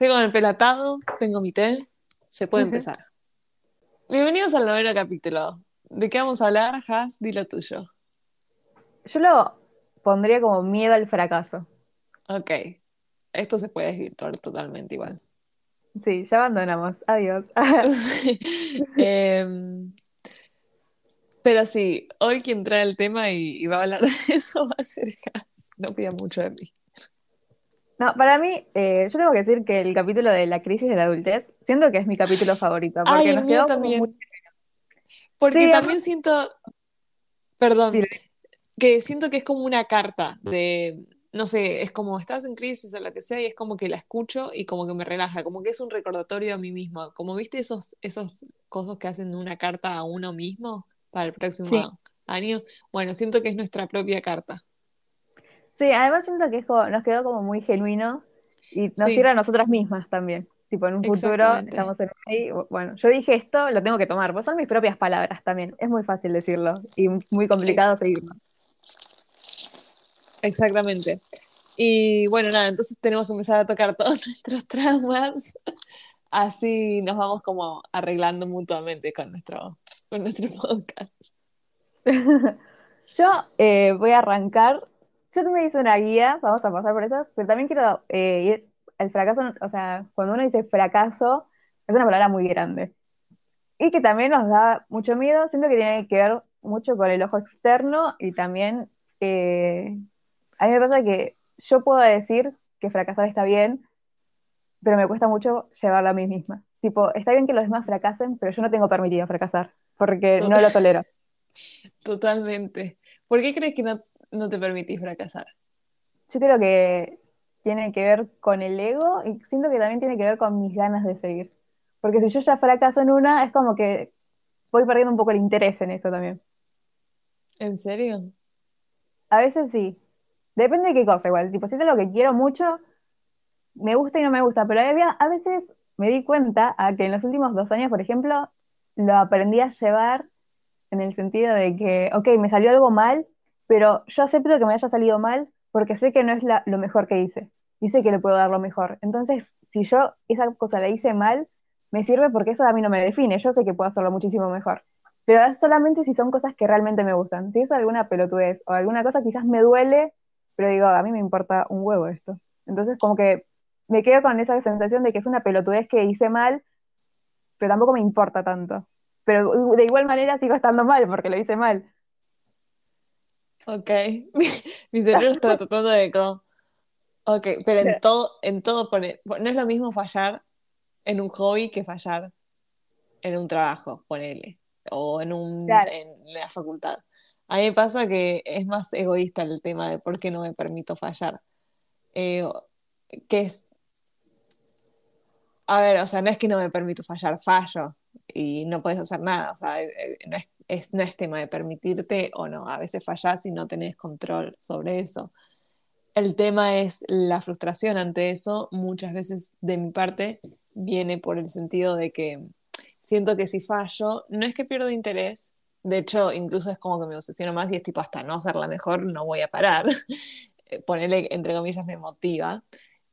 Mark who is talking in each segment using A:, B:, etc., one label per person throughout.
A: Tengo el pelatado, tengo mi té, se puede empezar. Bienvenidos al noveno capítulo. ¿De qué vamos a hablar, Has? Di lo tuyo.
B: Yo lo pondría como miedo al fracaso.
A: Ok. Esto se puede desvirtuar totalmente igual.
B: Sí, ya abandonamos. Adiós.
A: Em, pero sí, hoy quien trae el tema y, va a hablar de eso va a ser Has. No pida mucho de mí.
B: No, para mí, eh, yo tengo que decir que el capítulo de la crisis de la adultez, siento que es mi capítulo favorito.
A: Porque Ay, el mío también. Porque también siento, perdón, que siento que es como una carta de, no sé, es como estás en crisis o lo que sea y es como que la escucho y como que me relaja, como que es un recordatorio a mí mismo. Como viste esos, esos cosas que hacen una carta a uno mismo para el próximo año. Bueno, siento que es nuestra propia carta.
B: Sí, además siento que nos quedó como muy genuino y nos sirve a nosotras mismas también. Tipo, en un futuro estamos en ahí. Bueno, yo dije esto, lo tengo que tomar, pues son mis propias palabras también. Es muy fácil decirlo y muy complicado seguirlo.
A: Exactamente. Y bueno, nada, entonces tenemos que empezar a tocar todos nuestros traumas. Así nos vamos como arreglando mutuamente con nuestro, con nuestro podcast.
B: Yo eh, voy a arrancar yo me hice una guía, vamos a pasar por eso, pero también quiero eh, ir al fracaso, o sea, cuando uno dice fracaso, es una palabra muy grande. Y que también nos da mucho miedo, siento que tiene que ver mucho con el ojo externo y también eh, a mí me pasa que yo puedo decir que fracasar está bien, pero me cuesta mucho llevarlo a mí misma. Tipo, está bien que los demás fracasen, pero yo no tengo permitido fracasar, porque no lo tolero.
A: Totalmente. ¿Por qué crees que no, no te permitís fracasar?
B: Yo creo que tiene que ver con el ego y siento que también tiene que ver con mis ganas de seguir. Porque si yo ya fracaso en una, es como que voy perdiendo un poco el interés en eso también.
A: ¿En serio?
B: A veces sí. Depende de qué cosa igual. Tipo, si es algo que quiero mucho, me gusta y no me gusta. Pero a veces me di cuenta a que en los últimos dos años, por ejemplo, lo aprendí a llevar en el sentido de que, ok, me salió algo mal, pero yo acepto que me haya salido mal porque sé que no es lo mejor que hice y sé que le puedo dar lo mejor. Entonces, si yo esa cosa la hice mal, me sirve porque eso a mí no me define, yo sé que puedo hacerlo muchísimo mejor. Pero es solamente si son cosas que realmente me gustan. Si es alguna pelotudez o alguna cosa quizás me duele, pero digo, a mí me importa un huevo esto. Entonces, como que me quedo con esa sensación de que es una pelotudez que hice mal, pero tampoco me importa tanto. Pero de igual manera sigo estando mal porque lo hice mal.
A: Ok, mi, cerebro está tratando de Ok, pero en todo, en todo pone, no es lo mismo fallar en un hobby que fallar en un trabajo, ponele, o en, un, en la facultad. A mí me pasa que es más egoísta el tema de por qué no me permito fallar. Eh, que es, a ver, o sea, no es que no me permito fallar, fallo y no puedes hacer nada, o sea, eh, eh, no es no es tema de permitirte o no, a veces fallás y no tenés control sobre eso. El tema es la frustración ante eso, muchas veces de mi parte viene por el sentido de que siento que si fallo, no es que pierdo interés, de hecho incluso es como que me obsesiono más y es tipo hasta no hacerla mejor no voy a parar, ponerle entre comillas me motiva,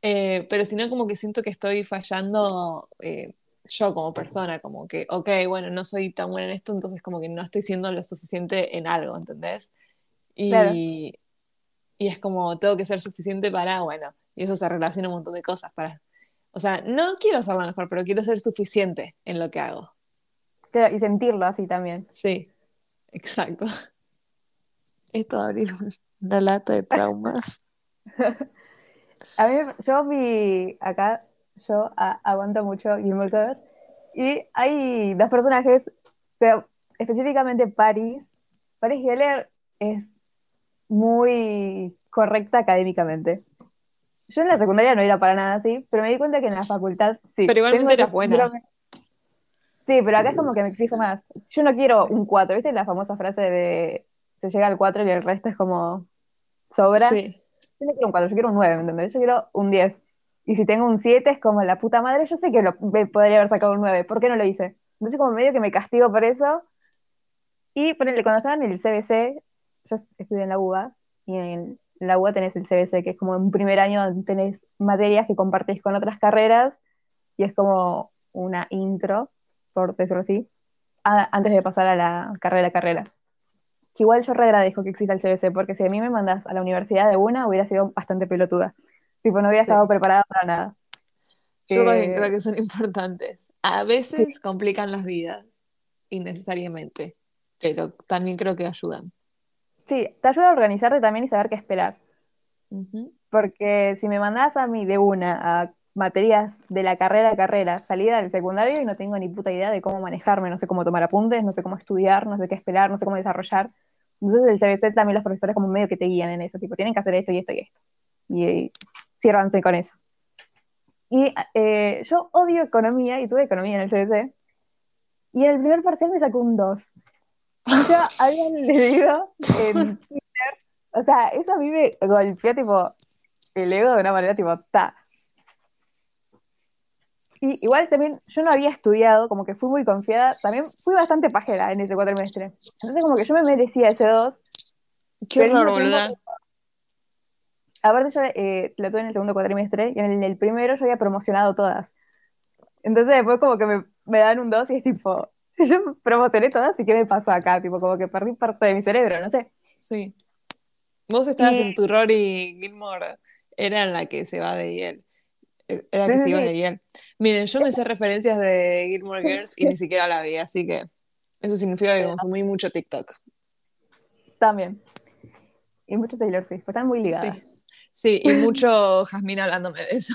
A: eh, pero si no como que siento que estoy fallando eh, yo como persona, como que, ok, bueno, no soy tan buena en esto, entonces como que no estoy siendo lo suficiente en algo, ¿entendés? Y, y es como, tengo que ser suficiente para, bueno, y eso se relaciona un montón de cosas, para, o sea, no quiero ser la mejor, pero quiero ser suficiente en lo que hago.
B: y sentirlo así también.
A: Sí, exacto. Esto de abrir una lata de traumas.
B: A mí, yo vi acá yo aguanto mucho Gilmore Girls. Y hay dos personajes, pero específicamente Paris. Paris Geller es muy correcta académicamente. Yo en la secundaria no era para nada así, pero me di cuenta que en la facultad sí.
A: Pero igualmente eras buena.
B: Sí, pero acá es como que me exijo más. Yo no quiero un 4, ¿viste la famosa frase de se llega al 4 y el resto es como sobra? Sí. Yo no quiero un 4, yo quiero un 9, ¿me entendés? Yo quiero un 10. Y si tengo un 7 es como la puta madre, yo sé que lo, podría haber sacado un 9, ¿por qué no lo hice? Entonces como medio que me castigo por eso. Y ponele, cuando estaba en el CBC, yo estudié en la UBA, y en en la UA tenés el CBC, que es como un primer año tenés materias que compartís con otras carreras y es como una intro, por decirlo así, antes de pasar a la carrera carrera. Que igual yo re agradezco que exista el CBC, porque si a mí me mandas a la universidad de una, hubiera sido bastante pelotuda. Tipo, no hubiera estado preparada para nada.
A: Yo creo que son importantes. A veces complican las vidas, innecesariamente, pero también creo que ayudan.
B: Sí, te ayuda a organizarte también y saber qué esperar. Porque si me mandas a mí de una a materias de la carrera a carrera, salida del secundario y no tengo ni puta idea de cómo manejarme, no sé cómo tomar apuntes, no sé cómo estudiar, no sé qué esperar, no sé cómo desarrollar. Entonces el CBC también los profesores como medio que te guían en eso, tipo, tienen que hacer esto y esto y esto. Y, y ciérranse con eso. Y eh, yo odio economía y tuve economía en el CBC. Y el primer parcial me sacó un 2. Y ya habían leído en Twitter, o sea, eso a mí me golpeó tipo el ego de una manera tipo, ta. Y igual también yo no había estudiado, como que fui muy confiada, también fui bastante pajera en ese cuatrimestre. Entonces como que yo me merecía ese 2.
A: Qué horror, boluda.
B: Aparte yo eh, lo tuve en el segundo cuatrimestre y en el, primero yo había promocionado todas. Entonces después como que me, me dan un 2 y es tipo, yo promocioné todas y ¿qué me pasó acá? Tipo como que perdí parte de mi cerebro, no sé.
A: Sí. Vos estabas en tu Rory Gilmore, era la que se va de Yale. Eh, era la que se iba de Yale. Miren, yo me sé referencias de Gilmore Girls y ni siquiera la vi, así que eso significa que consumí mucho TikTok.
B: También. Y muchos Taylor Swift, están muy ligadas.
A: Sí, y mucho Jasmine hablándome de eso.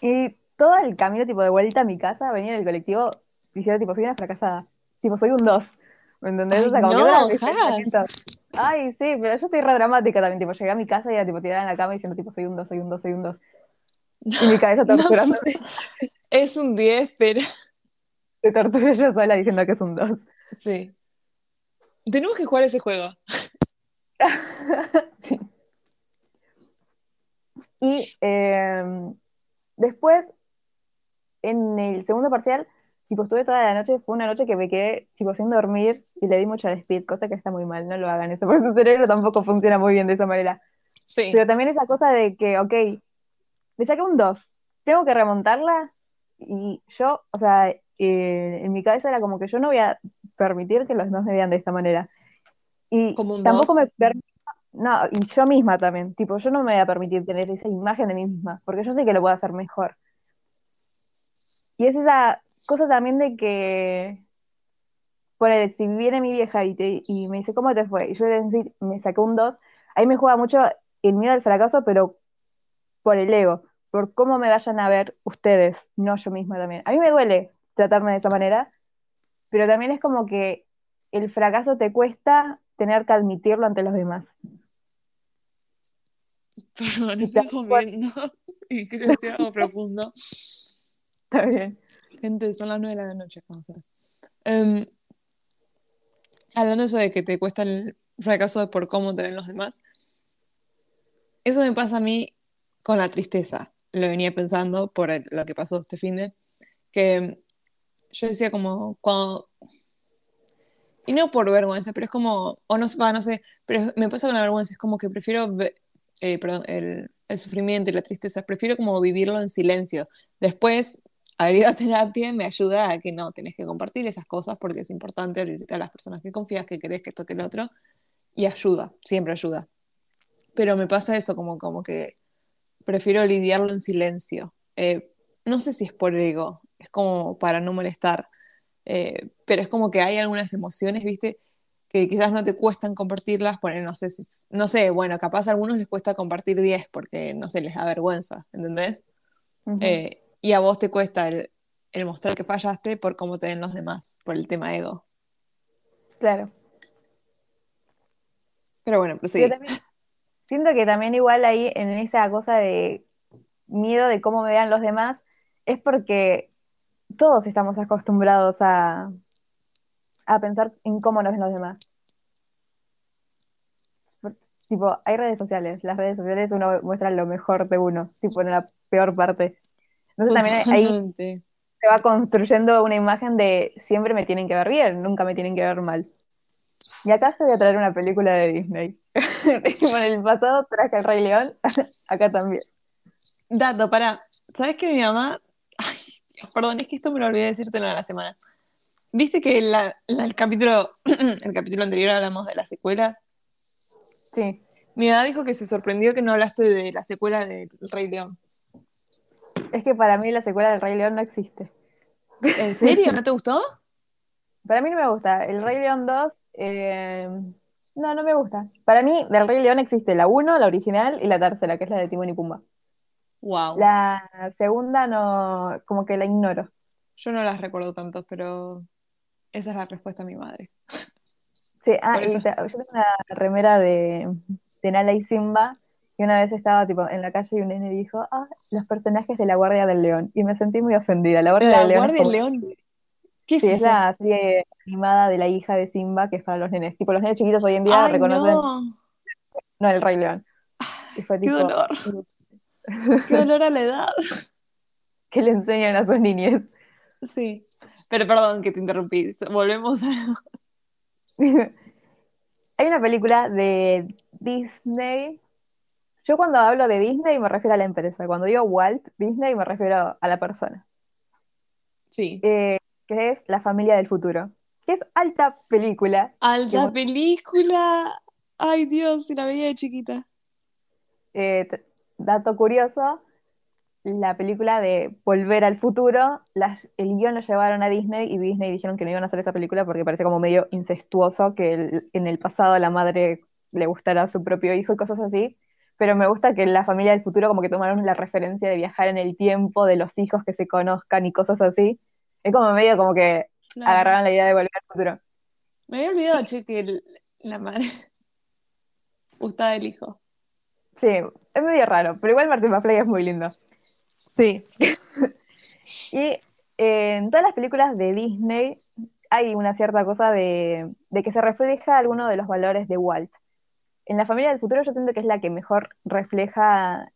B: Y todo el camino tipo de vuelta a mi casa venía en el colectivo diciendo tipo soy una fracasada. Tipo, soy un 2. ¿Me entendés?
A: Ay, o sea, como no, que
B: Ay, sí, pero yo soy re dramática también. Tipo, llegué a mi casa y era tipo tirada en la cama diciendo tipo soy un 2, soy un 2, soy un 2. Y mi cabeza torturándome.
A: No, es un 10, pero.
B: Te torturo yo sola diciendo que es un 2.
A: Sí. Tenemos que jugar ese juego.
B: Y em, después, en el segundo parcial, tipo, estuve toda la noche, fue una noche que me quedé, tipo, sin dormir y le di mucho al speed, cosa que está muy mal, no lo hagan eso, porque su cerebro tampoco funciona muy bien de esa manera.
A: Sí.
B: Pero también esa cosa de que, ok, le saqué un 2, tengo que remontarla y yo, o sea, eh, en mi cabeza era como que yo no voy a permitir que los dos me vean de esta manera. Y tampoco me no, y yo misma también, tipo, yo no me voy a permitir tener esa imagen de mí misma, porque yo sé que lo puedo hacer mejor. Y es esa cosa también de que, por si viene mi vieja y, y me dice, ¿cómo te fue? Y yo le decir, me saqué un 2, ahí me juega mucho el miedo al fracaso, pero por el ego, por cómo me vayan a ver ustedes, no yo misma también. A mí me duele tratarme de esa manera, pero también es como que el fracaso te cuesta tener que admitirlo ante los demás.
A: Perdón, estoy comiendo y creo que algo profundo.
B: Está bien.
A: Gente, son las nueve de la noche, vamos a ver. Um, hablando eso de que te cuesta el fracaso por cómo te ven los demás, eso me pasa a mí con la tristeza. Lo venía pensando por lo que pasó este fin de que yo decía como cuando y no por vergüenza, pero es como, o no, va, no sé, pero me pasa con la vergüenza, es como que prefiero eh, perdón, el, el, sufrimiento y la tristeza, prefiero como vivirlo en silencio. Después, haber ido a terapia me ayuda a que no, tenés que compartir esas cosas porque es importante a las personas que confías, que crees que esto que el otro, y ayuda, siempre ayuda. Pero me pasa eso, como, como que prefiero lidiarlo en silencio. Eh, no sé si es por ego, es como para no molestar, eh, pero es como que hay algunas emociones, ¿viste? que quizás no te cuestan compartirlas, bueno, no sé, si, no sé, bueno, capaz a algunos les cuesta compartir 10 porque, no sé, les da vergüenza, ¿entendés? Eh, y a vos te cuesta el, mostrar que fallaste por cómo te ven los demás, por el tema ego.
B: Claro.
A: Pero bueno, pues sí.
B: siento que también igual ahí en esa cosa de miedo de cómo me vean los demás, es porque todos estamos acostumbrados a, a pensar en cómo nos ven los demás. Tipo, hay redes sociales, las redes sociales uno muestra lo mejor de uno, tipo en la peor parte. Entonces también ahí se va construyendo una imagen de siempre me tienen que ver bien, nunca me tienen que ver mal. Y acá se voy a traer una película de Disney. en el pasado traje el Rey León, acá también.
A: Dato, para. ¿Sabes que mi mamá. Perdón, es que esto me lo olvidé de decirte en la semana. ¿Viste que la- la- el, capítulo, el capítulo anterior hablamos de las secuelas?
B: Sí.
A: Mi mamá dijo que se sorprendió que no hablaste de la secuela del Rey León.
B: Es que para mí la secuela del Rey León no existe.
A: ¿En serio? ¿No te gustó?
B: Para mí no me gusta. El Rey León 2, eh, no, no me gusta. Para mí, del Rey León existe la 1, la original, y la tercera, que es la de Timón y Pumba.
A: Wow.
B: La segunda no, como que la ignoro.
A: Yo no las recuerdo tanto, pero esa es la respuesta de mi madre.
B: Sí, ah, y te- yo tengo una remera de, de Nala y Simba, y una vez estaba tipo en la calle y un nene dijo, ah, los personajes de la Guardia del León. Y me sentí muy ofendida. La Guardia
A: La
B: del León es
A: Guardia del
B: como-
A: León. ¿Qué es
B: Sí, es la serie animada de la hija de Simba, que es para los nenes. Tipo, los nenes chiquitos hoy en día
A: Ay,
B: reconocen,
A: no.
B: no, el Rey León. Y fue
A: Qué dolor. Qué dolor a la edad.
B: ¿qué le enseñan a sus niñes?
A: Sí. Pero perdón que te interrumpí. Volvemos a.
B: Hay una película de Disney. Yo cuando hablo de Disney me refiero a la empresa. Cuando digo Walt Disney me refiero a la persona.
A: Sí.
B: Eh, que es La familia del futuro. Que es alta película.
A: Alta película. Ay, Dios, si la veía de chiquita.
B: Eh, dato curioso, la película de Volver al futuro, las, el guion lo llevaron a Disney y Disney dijeron que no iban a hacer esa película porque parece como medio incestuoso que el- en el pasado la madre le gustara a su propio hijo y cosas así. Pero me gusta que la familia del futuro como que tomaron la referencia de viajar en el tiempo, de los hijos que se conozcan y cosas así. Es como medio como que agarraron la idea de Volver al futuro.
A: Me había olvidado, che, que el- la madre gustaba del hijo.
B: Sí, es medio raro, pero igual Martin McFly es muy lindo.
A: Sí.
B: Y eh, en todas las películas de Disney hay una cierta cosa de, de que se refleja alguno de los valores de Walt. En La familia del futuro yo siento que es la que mejor refleja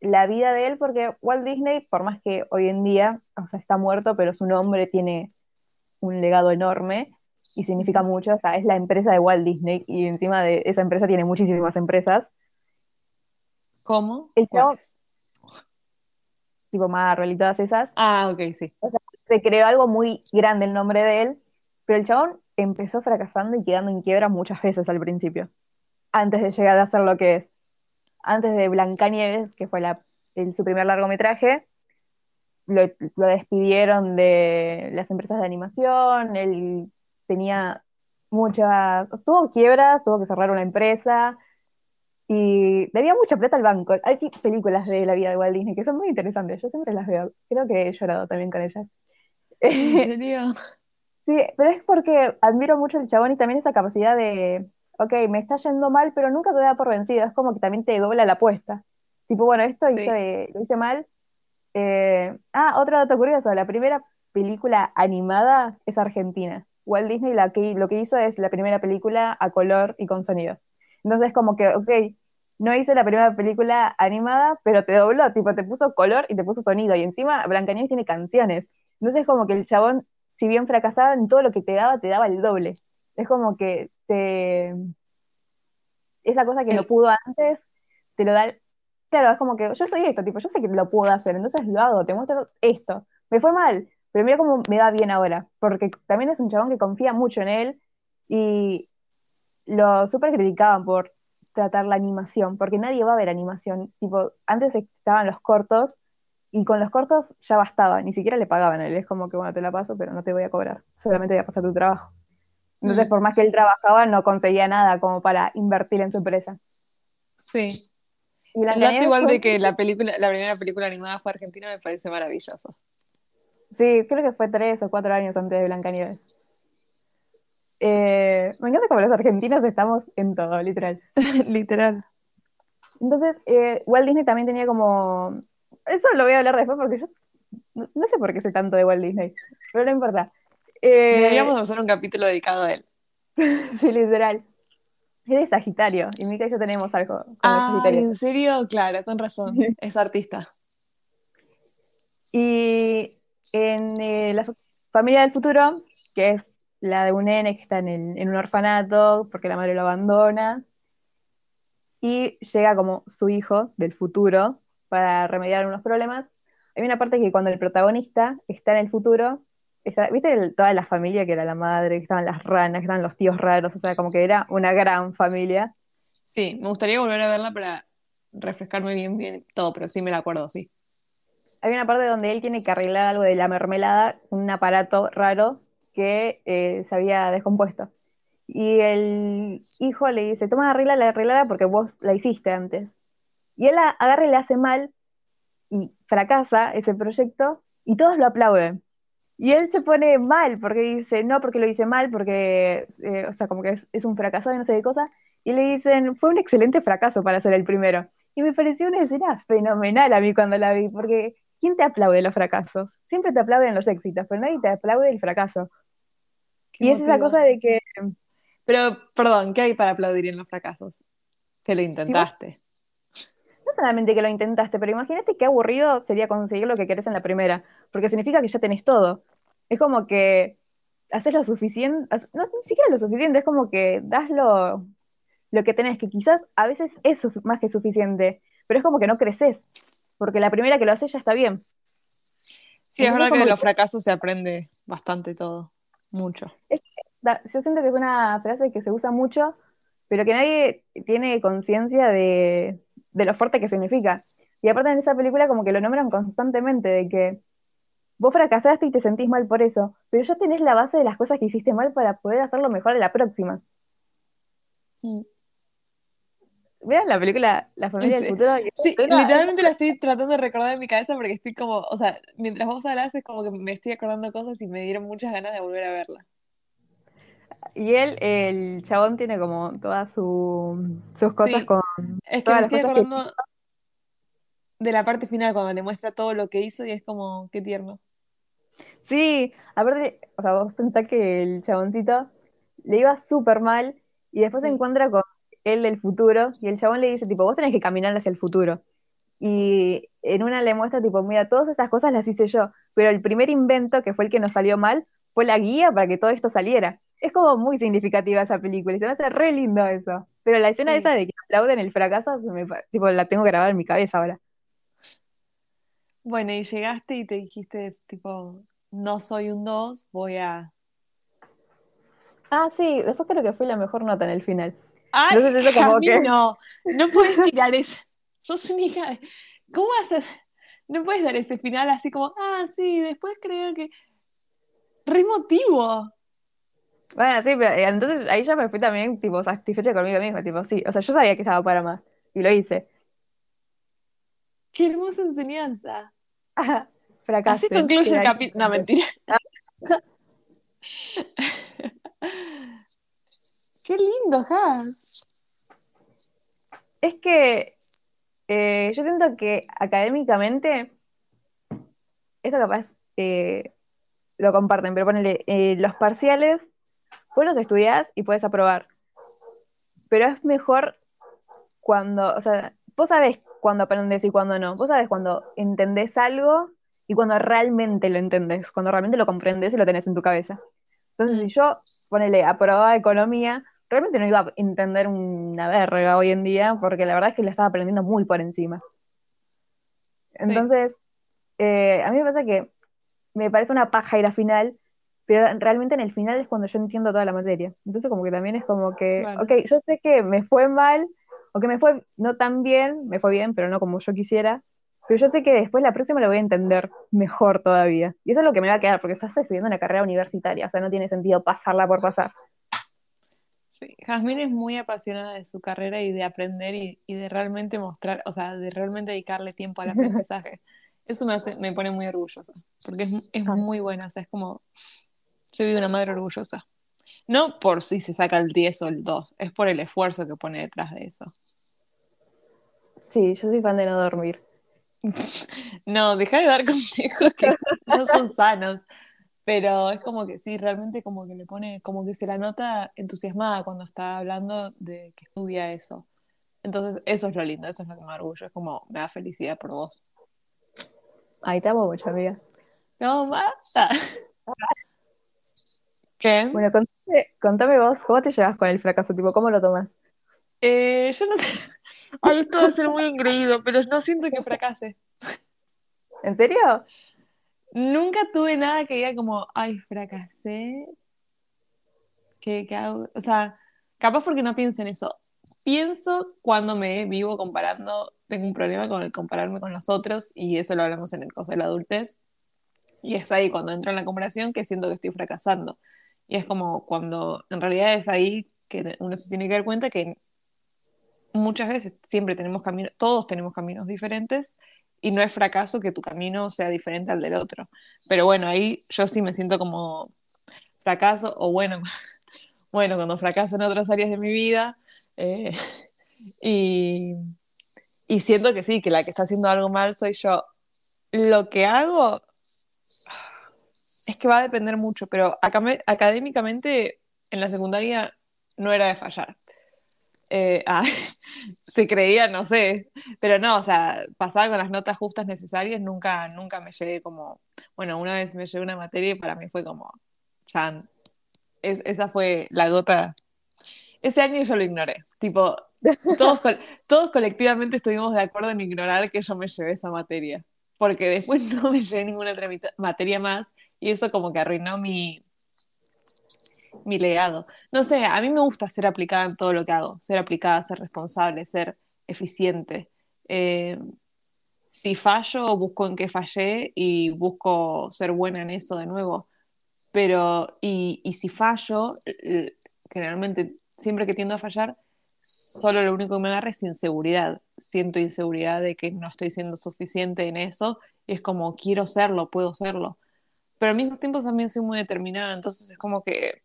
B: la vida de él, porque Walt Disney, por más que hoy en día, o sea, está muerto, pero su nombre tiene un legado enorme y significa mucho, o sea, es la empresa de Walt Disney y encima de esa empresa tiene muchísimas empresas,
A: ¿Cómo?
B: El
A: ¿Cuáles?
B: tipo Marvel y todas esas,
A: Ah, ok, sí.
B: se creó algo muy grande el nombre de él, pero el chabón empezó fracasando y quedando en quiebra muchas veces al principio, antes de llegar a ser lo que es. Antes de Blancanieves, que fue la, el- su primer largometraje, lo, lo despidieron de las empresas de animación, él tenía muchas, tuvo quiebras, tuvo que cerrar una empresa y debía mucha plata al banco. Hay películas de la vida de Walt Disney que son muy interesantes, yo siempre las veo, creo que he llorado también con ellas.
A: ¿En serio?
B: Sí, pero es porque admiro mucho el chabón y también esa capacidad de, ok, me está yendo mal, pero nunca te da por vencido, es como que también te dobla la apuesta. Tipo, bueno, esto
A: Sí.
B: hice, lo hice mal. Eh, ah, otro dato curioso, la primera película animada es argentina. Walt Disney la que, lo que hizo es la primera película a color y con sonido. Entonces como que, ok, no hice la primera película animada, pero te dobló, tipo, te puso color y te puso sonido. Y encima Blancanieves tiene canciones. Entonces como que el chabón si bien fracasaba en todo lo que te daba, te daba el doble. Es como que te... esa cosa que no pudo antes, te lo da... Claro, es como que yo soy esto, tipo, yo sé que lo puedo hacer, entonces lo hago, te muestro esto. Me fue mal, pero mira cómo me va bien ahora, porque también es un chabón que confía mucho en él y lo súper criticaban por tratar la animación, porque nadie va a ver animación. Tipo, antes estaban los cortos y con los cortos ya bastaba, ni siquiera le pagaban a él. Es como que, bueno, te la paso, pero no te voy a cobrar, solamente voy a pasar tu trabajo. Entonces,
A: Mm.
B: por más que él trabajaba, no conseguía nada como para invertir en su empresa.
A: Sí.
B: Y
A: El dato
B: Blancanieves
A: igual
B: fue-
A: de que la película, la primera película animada fue argentina me parece maravilloso.
B: Sí, creo que fue tres o cuatro años antes de Blancanieves. Eh, me encanta como los argentinos estamos en todo, literal.
A: Literal.
B: Entonces, eh, Walt Disney también tenía como... Eso lo voy a hablar después porque yo no, no sé por qué sé tanto de Walt Disney, pero no importa. Eh,
A: Deberíamos hacer un capítulo dedicado a él.
B: sí, literal. Es de Sagitario, y Mika y yo tenemos algo con
A: Ah,
B: Sagitarios.
A: ¿en serio? Claro, con razón. Es artista.
B: Y en eh, la fa- familia del futuro, que es la de un nene que está en, en un orfanato porque la madre lo abandona. Y llega como su hijo del futuro para remediar unos problemas. Hay una parte que cuando el protagonista está en el futuro, ¿viste toda la familia que era la madre, que estaban las ranas, que estaban los tíos raros? O sea, como que era una gran familia.
A: Sí, me gustaría volver a verla para refrescarme bien, bien todo, pero sí me la acuerdo, sí.
B: Hay una parte donde él tiene que arreglar algo de la mermelada, un aparato raro que eh, se había descompuesto. Y el hijo le dice, toma, arregla la arreglada porque vos la hiciste antes. Y él agarra y le hace mal y fracasa ese proyecto y todos lo aplauden. Y él se pone mal porque dice, no, porque lo hice mal, porque, eh, o sea, como que es, un fracaso de no sé qué cosa. Y le dicen, fue un excelente fracaso para ser el primero. Y me pareció una escena fenomenal a mí cuando la vi, porque ¿quién te aplaude los fracasos? Siempre te aplauden los éxitos, pero nadie te aplaude el fracaso y es esa cosa de que...
A: Pero, perdón, ¿qué hay para aplaudir en los fracasos? Que lo intentaste.
B: No solamente que lo intentaste, pero imagínate qué aburrido sería conseguir lo que querés en la primera, porque significa que ya tenés todo. Es como que haces lo suficiente, no ni siquiera lo suficiente, es como que das lo, lo que tenés, que quizás a veces es más que suficiente, pero es como que no creces, porque la primera que lo haces ya está bien.
A: Sí, es verdad que de los fracasos se aprende bastante todo mucho.
B: yo siento que es una frase que se usa mucho, pero que nadie tiene conciencia de, lo fuerte que significa. Y aparte en esa película como que lo nombran constantemente, de que vos fracasaste y te sentís mal por eso, pero ya tenés la base de las cosas que hiciste mal para poder hacerlo mejor en la próxima. Mm. Vean la película La familia del futuro.
A: Sí, literalmente la estoy tratando de recordar en mi cabeza porque estoy como, o sea, mientras vos hablas es como que me estoy acordando cosas y me dieron muchas ganas de volver a verla.
B: Y él, el chabón tiene como todas su, sus cosas con...
A: Es que me estoy acordando de la parte final cuando le muestra todo lo que hizo y es como, qué tierno.
B: Sí, aparte, o sea, vos pensás que el chaboncito le iba súper mal y después se encuentra con él del futuro, y el chabón le dice, tipo, vos tenés que caminar hacia el futuro. Y en una le muestra, tipo, mira, todas estas cosas las hice yo, pero el primer invento, que fue el que nos salió mal, fue la guía para que todo esto saliera. Es como muy significativa esa película, y se me hace re lindo eso. Pero la escena esa de que aplauden el fracaso, me, tipo, la tengo grabada en mi cabeza ahora.
A: Bueno, y llegaste y te dijiste, tipo, no soy un 2, voy a...
B: Ah, sí, después creo que fue la mejor nota en el final.
A: Ay, no, no puedes tirar eso. Sos una hija de... ¿Cómo haces? No puedes dar ese final así como, ah, sí, después creo que... Re motivo.
B: Bueno, sí, pero eh, entonces ahí ya me fui también, tipo, satisfecha conmigo misma, tipo, sí, o sea, yo sabía que estaba para más, y lo hice.
A: Qué hermosa enseñanza.
B: Fracaso.
A: Así concluye el capítulo. No, mentira. Qué lindo, Hans.
B: Es que eh, yo siento que académicamente, esto capaz eh, lo comparten, pero ponele, eh, los parciales, vos los estudiás y puedes aprobar. Pero es mejor cuando, o sea, vos sabés cuándo aprendes y cuándo no. Vos sabés cuando entendés algo y cuando realmente lo entendés, cuando realmente lo comprendes y lo tenés en tu cabeza. Entonces, si yo, ponele, aprobaba economía, realmente no iba a entender una verga hoy en día, porque la verdad es que la estaba aprendiendo muy por encima. Entonces, eh, a mí me pasa que me parece una paja ir a final, pero realmente en el final es cuando yo entiendo toda la materia. Entonces, como que también es como que, ok, yo sé que me fue mal, o que me fue no tan bien, me fue bien, pero no como yo quisiera, pero yo sé que después la próxima lo voy a entender mejor todavía. Y eso es lo que me va a quedar, porque estás estudiando una carrera universitaria, o sea, no tiene sentido pasarla por pasar.
A: Sí, Jasmine es muy apasionada de su carrera y de aprender y, de realmente mostrar, o sea, de realmente dedicarle tiempo al aprendizaje. Eso me, me pone muy orgullosa, porque es, es muy buena, o sea, es como, soy una madre orgullosa. No por si se saca el 10 o el 2, es por el esfuerzo que pone detrás de eso.
B: Sí, yo soy fan de no dormir.
A: no, deja de dar consejos que no son sanos. Pero es como que sí, realmente como que le pone, como que se la nota entusiasmada cuando está hablando de que estudia eso. Entonces, eso es lo lindo, eso es lo que me orgullo, es como me da felicidad por vos.
B: Ahí te amo mucho, amiga.
A: No, basta. ¿Qué?
B: Bueno, contame, contame vos, ¿cómo te llevas con el fracaso? Tipo, ¿cómo lo tomas?
A: Eh, yo no sé. Ay, esto va a ser muy engreído, pero no siento que fracase.
B: ¿En serio?
A: Nunca tuve nada que diga como, ay, fracasé. ¿Qué, qué hago? O sea, capaz porque no pienso en eso. Pienso cuando me vivo comparando, tengo un problema con el compararme con los otros y eso lo hablamos en el caso de la adultez. Y es ahí cuando entro en la comparación que siento que estoy fracasando. Y es como cuando en realidad es ahí que uno se tiene que dar cuenta que muchas veces siempre tenemos caminos, todos tenemos caminos diferentes y no es fracaso que tu camino sea diferente al del otro. Pero bueno, ahí yo sí me siento como fracaso o bueno, bueno, cuando fracaso en otras áreas de mi vida eh, y, y siento que sí, que la que está haciendo algo mal soy yo. Lo que hago es que va a depender mucho, pero académicamente en la secundaria no era de fallar. Eh, ah, se creía, no sé, pero no, o sea, pasaba con las notas justas necesarias, nunca, nunca me llevé como, bueno, una vez me llevé una materia y para mí fue como, chan, esa fue la gota. Ese año yo lo ignoré, tipo, todos, todos colectivamente estuvimos de acuerdo en ignorar que yo me llevé esa materia, porque después no me llevé ninguna otra materia más y eso como que arruinó mi, mi legado. No sé, a mí me gusta ser aplicada en todo lo que hago, ser aplicada, ser responsable, ser eficiente. Eh, si fallo, busco en qué fallé y busco ser buena en eso de nuevo. Pero, y, y si fallo, generalmente siempre que tiendo a fallar, solo lo único que me agarra es inseguridad. Siento inseguridad de que no estoy siendo suficiente en eso y es como, quiero serlo, puedo serlo. Pero al mismo tiempo también soy muy determinada, entonces es como que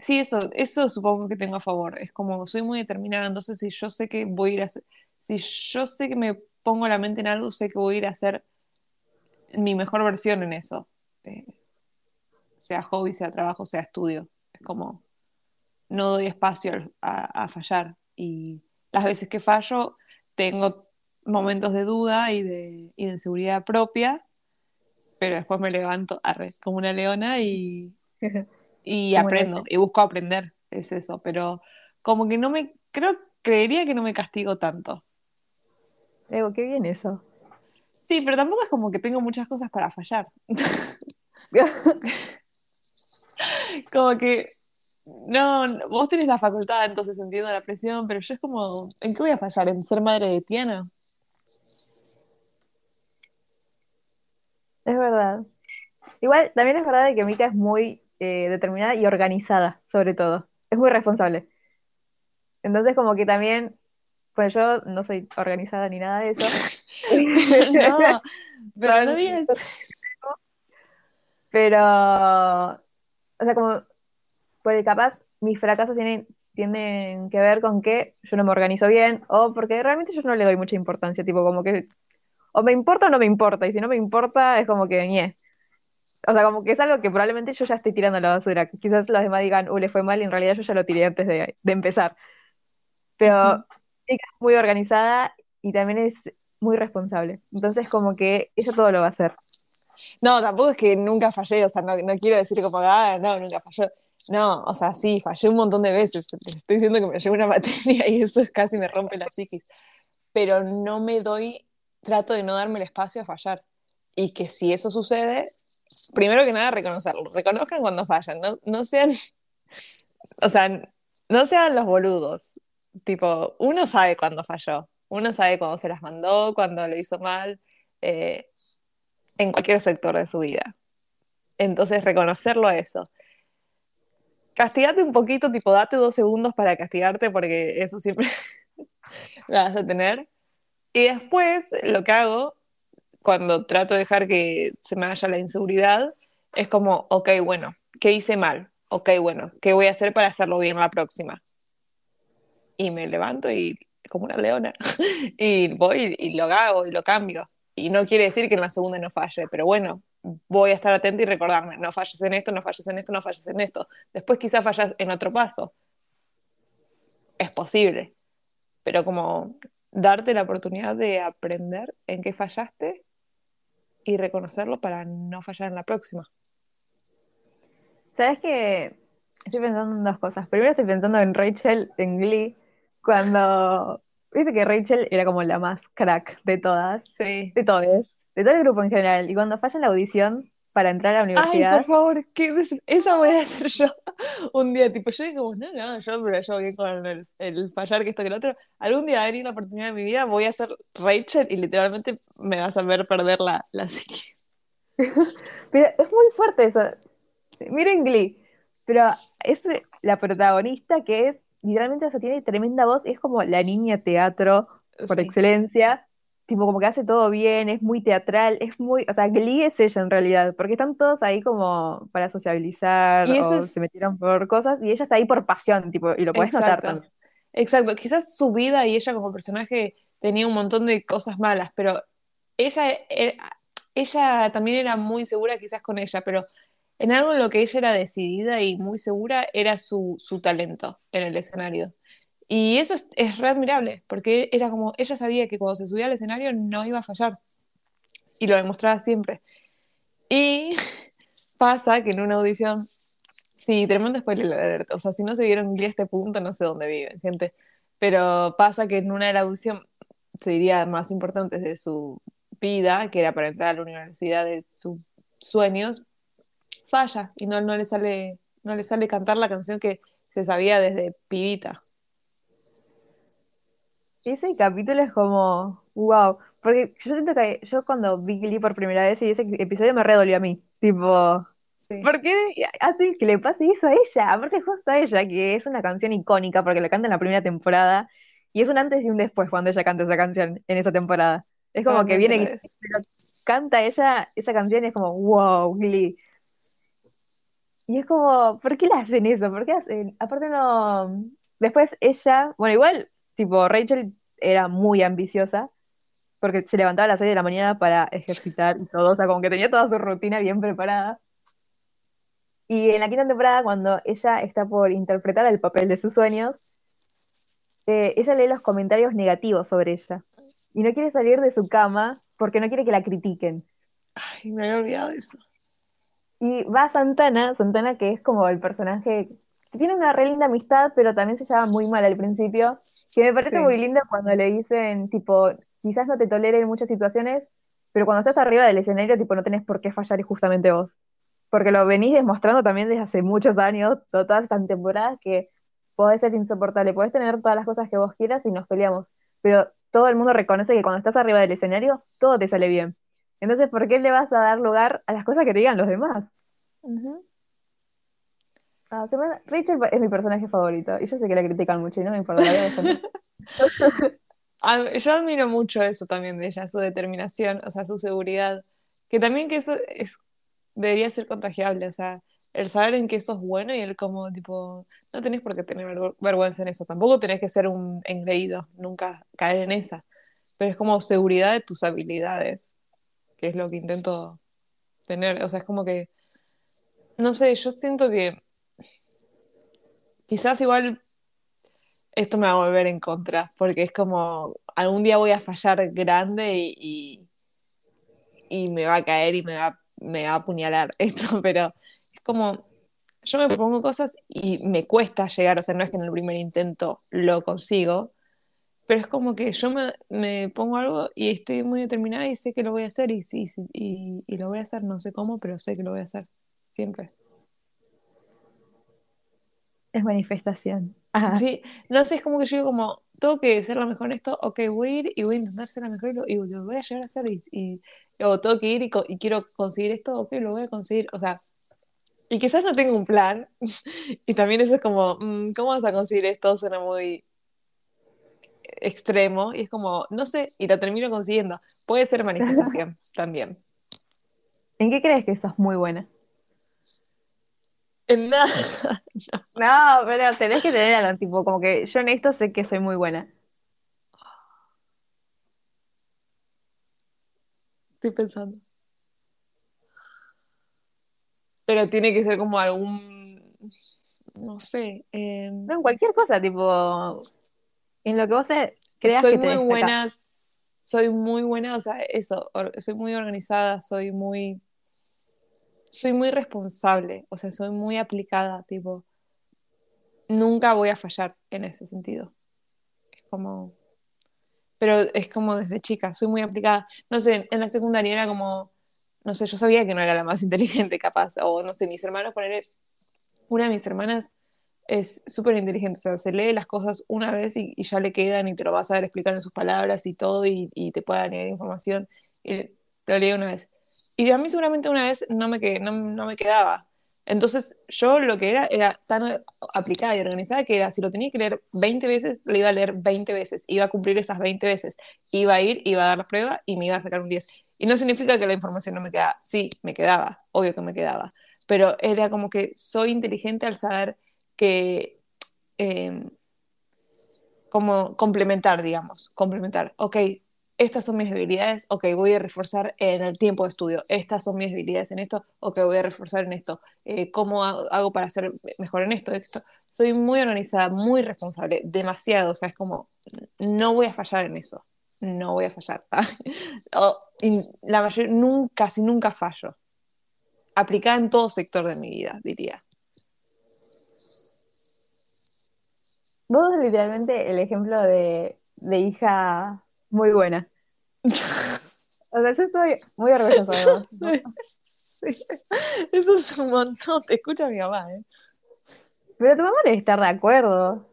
A: Sí, eso, eso supongo que tengo a favor. Es como soy muy determinada, entonces si yo sé que voy a ir a hacer, si yo sé que me pongo la mente en algo, sé que voy a ir a hacer mi mejor versión en eso. Eh, sea hobby, sea trabajo, sea estudio. Es como no doy espacio a, fallar. Y las veces que fallo, tengo momentos de duda y de, y de inseguridad propia, pero después me levanto como una leona y y aprendo, y busco aprender, es eso, pero como que no me, creo, creería que no me castigo tanto.
B: Evo, qué bien eso.
A: Sí, pero tampoco es como que tengo muchas cosas para fallar. como que, no, vos tenés la facultad, entonces entiendo la presión, pero yo es como, ¿en qué voy a fallar? ¿En ser madre de Tiana?
B: Es verdad. Igual, también es verdad de que Mika es muy eh, determinada y organizada, sobre todo. Es muy responsable. Entonces, como que también, pues yo no soy organizada ni nada de eso.
A: no, pero no digas.
B: Pero, o sea, como, porque capaz mis fracasos tienen, tienen que ver con que yo no me organizo bien o porque realmente yo no le doy mucha importancia, tipo como que o me importa o no me importa, y si no me importa es como que, ñe. O sea, como que es algo que probablemente yo ya estoy tirando a la basura. Quizás los demás digan, uh, le fue mal, y en realidad yo ya lo tiré antes de, empezar. Pero es muy organizada y también es muy responsable. Entonces, como que eso todo lo va a hacer.
A: No, tampoco es que nunca fallé, o sea, no, quiero decir como, ah, no, nunca falló. No, o sea, sí, fallé un montón de veces. estoy diciendo que me llevo una materia y eso casi me rompe la psiquis. Pero no me doy, trato de no darme el espacio a fallar. Y que si eso sucede, primero que nada, reconocerlo. Reconozcan cuando fallan, no, no sean, o sea, no sean los boludos. Tipo, uno sabe cuándo falló, uno sabe cuándo se las mandó, cuándo lo hizo mal, eh, en cualquier sector de su vida. Entonces, reconocerlo a eso. Castigate un poquito, tipo, date dos segundos para castigarte, porque eso siempre lo vas a tener. Y después, lo que hago cuando trato de dejar que se me vaya la inseguridad, es como, ok, bueno, ¿qué hice mal? Ok, bueno, ¿qué voy a hacer para hacerlo bien la próxima? Y me levanto y como una leona, y voy y lo hago y lo cambio. Y no quiere decir que en la segunda no falle, pero bueno, voy a estar atenta y recordarme, no falles en esto, no falles en esto, no falles en esto. Después quizás fallas en otro paso. Es posible. Pero como darte la oportunidad de aprender en qué fallaste y reconocerlo para no fallar en la próxima.
B: ¿Sabes qué? Estoy pensando en dos cosas. Primero estoy pensando en Rachel en Glee, cuando... Viste que Rachel era como la más crack de todas,
A: Sí.
B: de todos, de todo el grupo en general. Y cuando falla en la audición para entrar a la
A: Ay,
B: universidad,
A: por favor, ¿qué esa voy a hacer yo un día. Tipo, yo digo, no, no, yo la llevo bien con el, el fallar que esto que el otro. Algún día va a venir una oportunidad de mi vida, voy a ser Rachel y literalmente me vas a ver perder la, la psique.
B: Pero es muy fuerte eso. Miren Glee. Pero es la protagonista que es, literalmente, o sea, tiene tremenda voz, es como la niña teatro por
A: Sí.
B: excelencia. Tipo, como que hace todo bien, es muy teatral, es muy, o sea, Glee es ella en realidad, porque están todos ahí como para sociabilizar
A: Y
B: o
A: es-
B: se metieron por cosas, y ella está ahí por pasión, tipo, y lo podés notar también.
A: Exacto, quizás su vida y ella como personaje tenía un montón de cosas malas, pero ella, e- ella también era muy segura quizás con ella, pero en algo en lo que ella era decidida y muy segura era su, su talento en el escenario. Y eso es, es admirable, porque era como, ella sabía que cuando se subía al escenario no iba a fallar, y lo demostraba siempre. Y pasa que en una audición Sí, tremendo spoiler alert. O sea, si no se vieron Glee este punto, no sé dónde viven, gente. Pero pasa que en una de las audiciones, se diría más importantes de su vida, que era para entrar a la universidad de sus sueños, falla y no, no le sale, no le sale cantar la canción que se sabía desde pibita.
B: Ese capítulo es como, wow, porque yo siento que yo cuando vi Glee por primera vez y ese episodio me redolió a mí, tipo,
A: Sí.
B: ¿por qué hace que le pase eso a ella? Aparte justo a ella, que es una canción icónica porque la canta en la primera temporada y es un antes y un después cuando ella canta esa canción en esa temporada. Es como que viene pero canta ella esa canción y es como, wow, Glee. Y es como, ¿por qué le hacen eso? ¿Por qué hacen? Aparte no... Después ella, bueno, igual, tipo, Rachel era muy ambiciosa, porque se levantaba a las 6 de la mañana para ejercitar y todo, o sea, como que tenía toda su rutina bien preparada. Y en la quinta temporada, cuando ella está por interpretar el papel de sus sueños, eh, ella lee los comentarios negativos sobre ella. Y no quiere salir de su cama porque no quiere que la critiquen.
A: Ay, me había olvidado eso.
B: Y va Santana, Santana que es como el personaje que tiene una re linda amistad, pero también se lleva muy mal al principio, que me parece
A: Sí.
B: muy lindo cuando le dicen, tipo, quizás no te toleren en muchas situaciones, pero cuando estás arriba del escenario, tipo, no tenés por qué fallar justamente vos. Porque lo venís demostrando también desde hace muchos años, to- todas estas temporadas, que podés ser insoportable, podés tener todas las cosas que vos quieras y nos peleamos, pero todo el mundo reconoce que cuando estás arriba del escenario, todo te sale bien. Entonces, ¿por qué le vas a dar lugar a las cosas que te digan los demás? Ah, me- Rachel es mi personaje favorito y yo sé que la critican mucho y no me importa, la.
A: Ah, Yo admiro mucho eso también de ella, su determinación, o sea, su seguridad, que también que eso es, debería ser contagiable, o sea, el saber en qué sos bueno y el como, tipo, no tenés por qué tener vergü- vergüenza en eso, tampoco tenés que ser un engreído, nunca caer en esa, pero es como seguridad de tus habilidades, que es lo que intento tener, o sea, es como que, no sé, yo siento que quizás igual esto me va a volver en contra, porque es como algún día voy a fallar grande y, y, me va a caer y me va, me va a apuñalar esto, pero es como yo me propongo cosas y me cuesta llegar, o sea, no es que en el primer intento lo consigo, pero es como que yo me, me pongo algo y estoy muy determinada y sé que lo voy a hacer y sí, sí, y, y lo voy a hacer, no sé cómo, pero sé que lo voy a hacer, siempre.
B: Es manifestación. Ajá.
A: Sí, no sé, es como que yo digo como, tengo que ser la mejor en esto, ok, voy a ir y voy a intentar ser la mejor y lo, y lo voy a llegar a hacer y, y- o tengo que ir y quiero conseguir esto, ok, lo voy a conseguir, o sea, y quizás no tengo un plan y también eso es como, mm, ¿cómo vas a conseguir esto? Suena muy extremo y es como, no sé, y lo termino consiguiendo. Puede ser manifestación también.
B: ¿En qué crees que sos muy buena?
A: En nada,
B: No, pero tenés que tener algo, tipo, como que yo en esto sé que soy muy buena.
A: estoy pensando. Pero tiene que ser como algún, no sé, em,
B: No, en cualquier cosa, tipo, en lo que vos te- creas
A: soy
B: que te
A: muy buena, soy muy buena, o sea, eso, soy muy organizada, soy muy, soy muy responsable, o sea, soy muy aplicada, tipo, nunca voy a fallar en ese sentido. Es como, pero es como desde chica, soy muy aplicada. No sé, en la secundaria era como, no sé, yo sabía que no era la más inteligente capaz, o no sé, mis hermanos, poner, una de mis hermanas es súper inteligente, o sea, se lee las cosas una vez y, ya le quedan y te lo vas a ver explicar en sus palabras y todo y, te puede añadir información y lo leí una vez. Y a mí seguramente una vez no me, no, no me quedaba. Entonces yo lo que era era tan aplicada y organizada que era, si lo tenía que leer 20 veces, lo iba a leer 20 veces, iba a cumplir esas 20 veces, iba a ir, iba a dar la prueba y me iba a sacar un 10. Y no significa que la información no me quedaba, sí, me quedaba, obvio que me quedaba, pero era como que soy inteligente al saber que, em, como complementar, digamos, complementar, ok, estas son mis debilidades, ok, voy a reforzar en el tiempo de estudio, estas son mis debilidades en esto, ok, voy a reforzar en esto, eh, ¿cómo hago para ser mejor en esto, esto? Soy muy organizada, muy responsable, demasiado, o sea, es como, no voy a fallar en eso, no voy a fallar. la mayoría, nunca, casi nunca fallo. Aplicada en todo sector de mi vida, diría.
B: Vos literalmente el ejemplo de, de hija muy buena. O sea, yo estoy muy orgullosa de vos.
A: Eso es un montón. Te escucha mi mamá, ¿eh?
B: Pero tu mamá debe estar de acuerdo.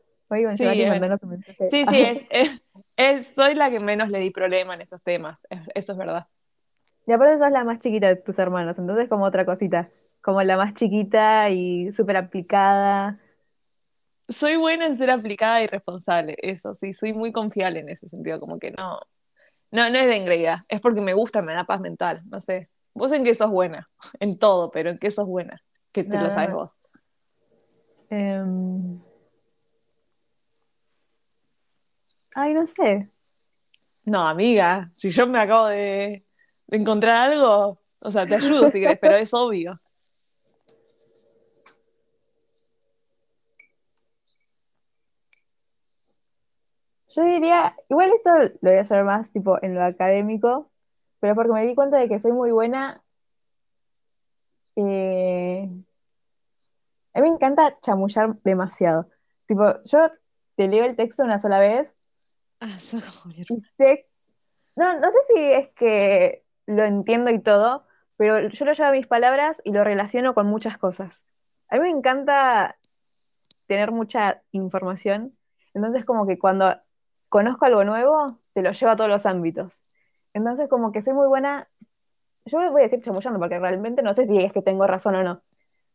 A: sí, sí, sí es, soy la que menos le di problema en esos temas. Eso es verdad.
B: Y aparte sos la más chiquita de tus hermanos, entonces como otra cosita. Como la más chiquita y súper aplicada.
A: Soy buena en ser aplicada y responsable, eso sí, soy muy confiable en ese sentido, como que no, no, no es de engreída, es porque me gusta, me da paz mental, no sé. Vos en qué sos buena, en todo, pero en qué sos buena, que te lo sabes vos.
B: Em, ay, no sé.
A: No, amiga, si yo me acabo de, de encontrar algo, o sea, te ayudo si querés, pero es obvio.
B: Yo diría, igual esto lo voy a hacer más tipo en lo académico, pero porque me di cuenta de que soy muy buena. Eh, a mí me encanta chamullar demasiado. Tipo, yo te leo el texto una sola vez.
A: Ah,
B: y sé, no, no sé si es que lo entiendo y todo, pero yo lo llevo a mis palabras y lo relaciono con muchas cosas. A mí me encanta tener mucha información. Entonces, como que cuando conozco algo nuevo, te lo llevo a todos los ámbitos. Entonces, como que soy muy buena, yo voy a decir chamullando, porque realmente no sé si es que tengo razón o no,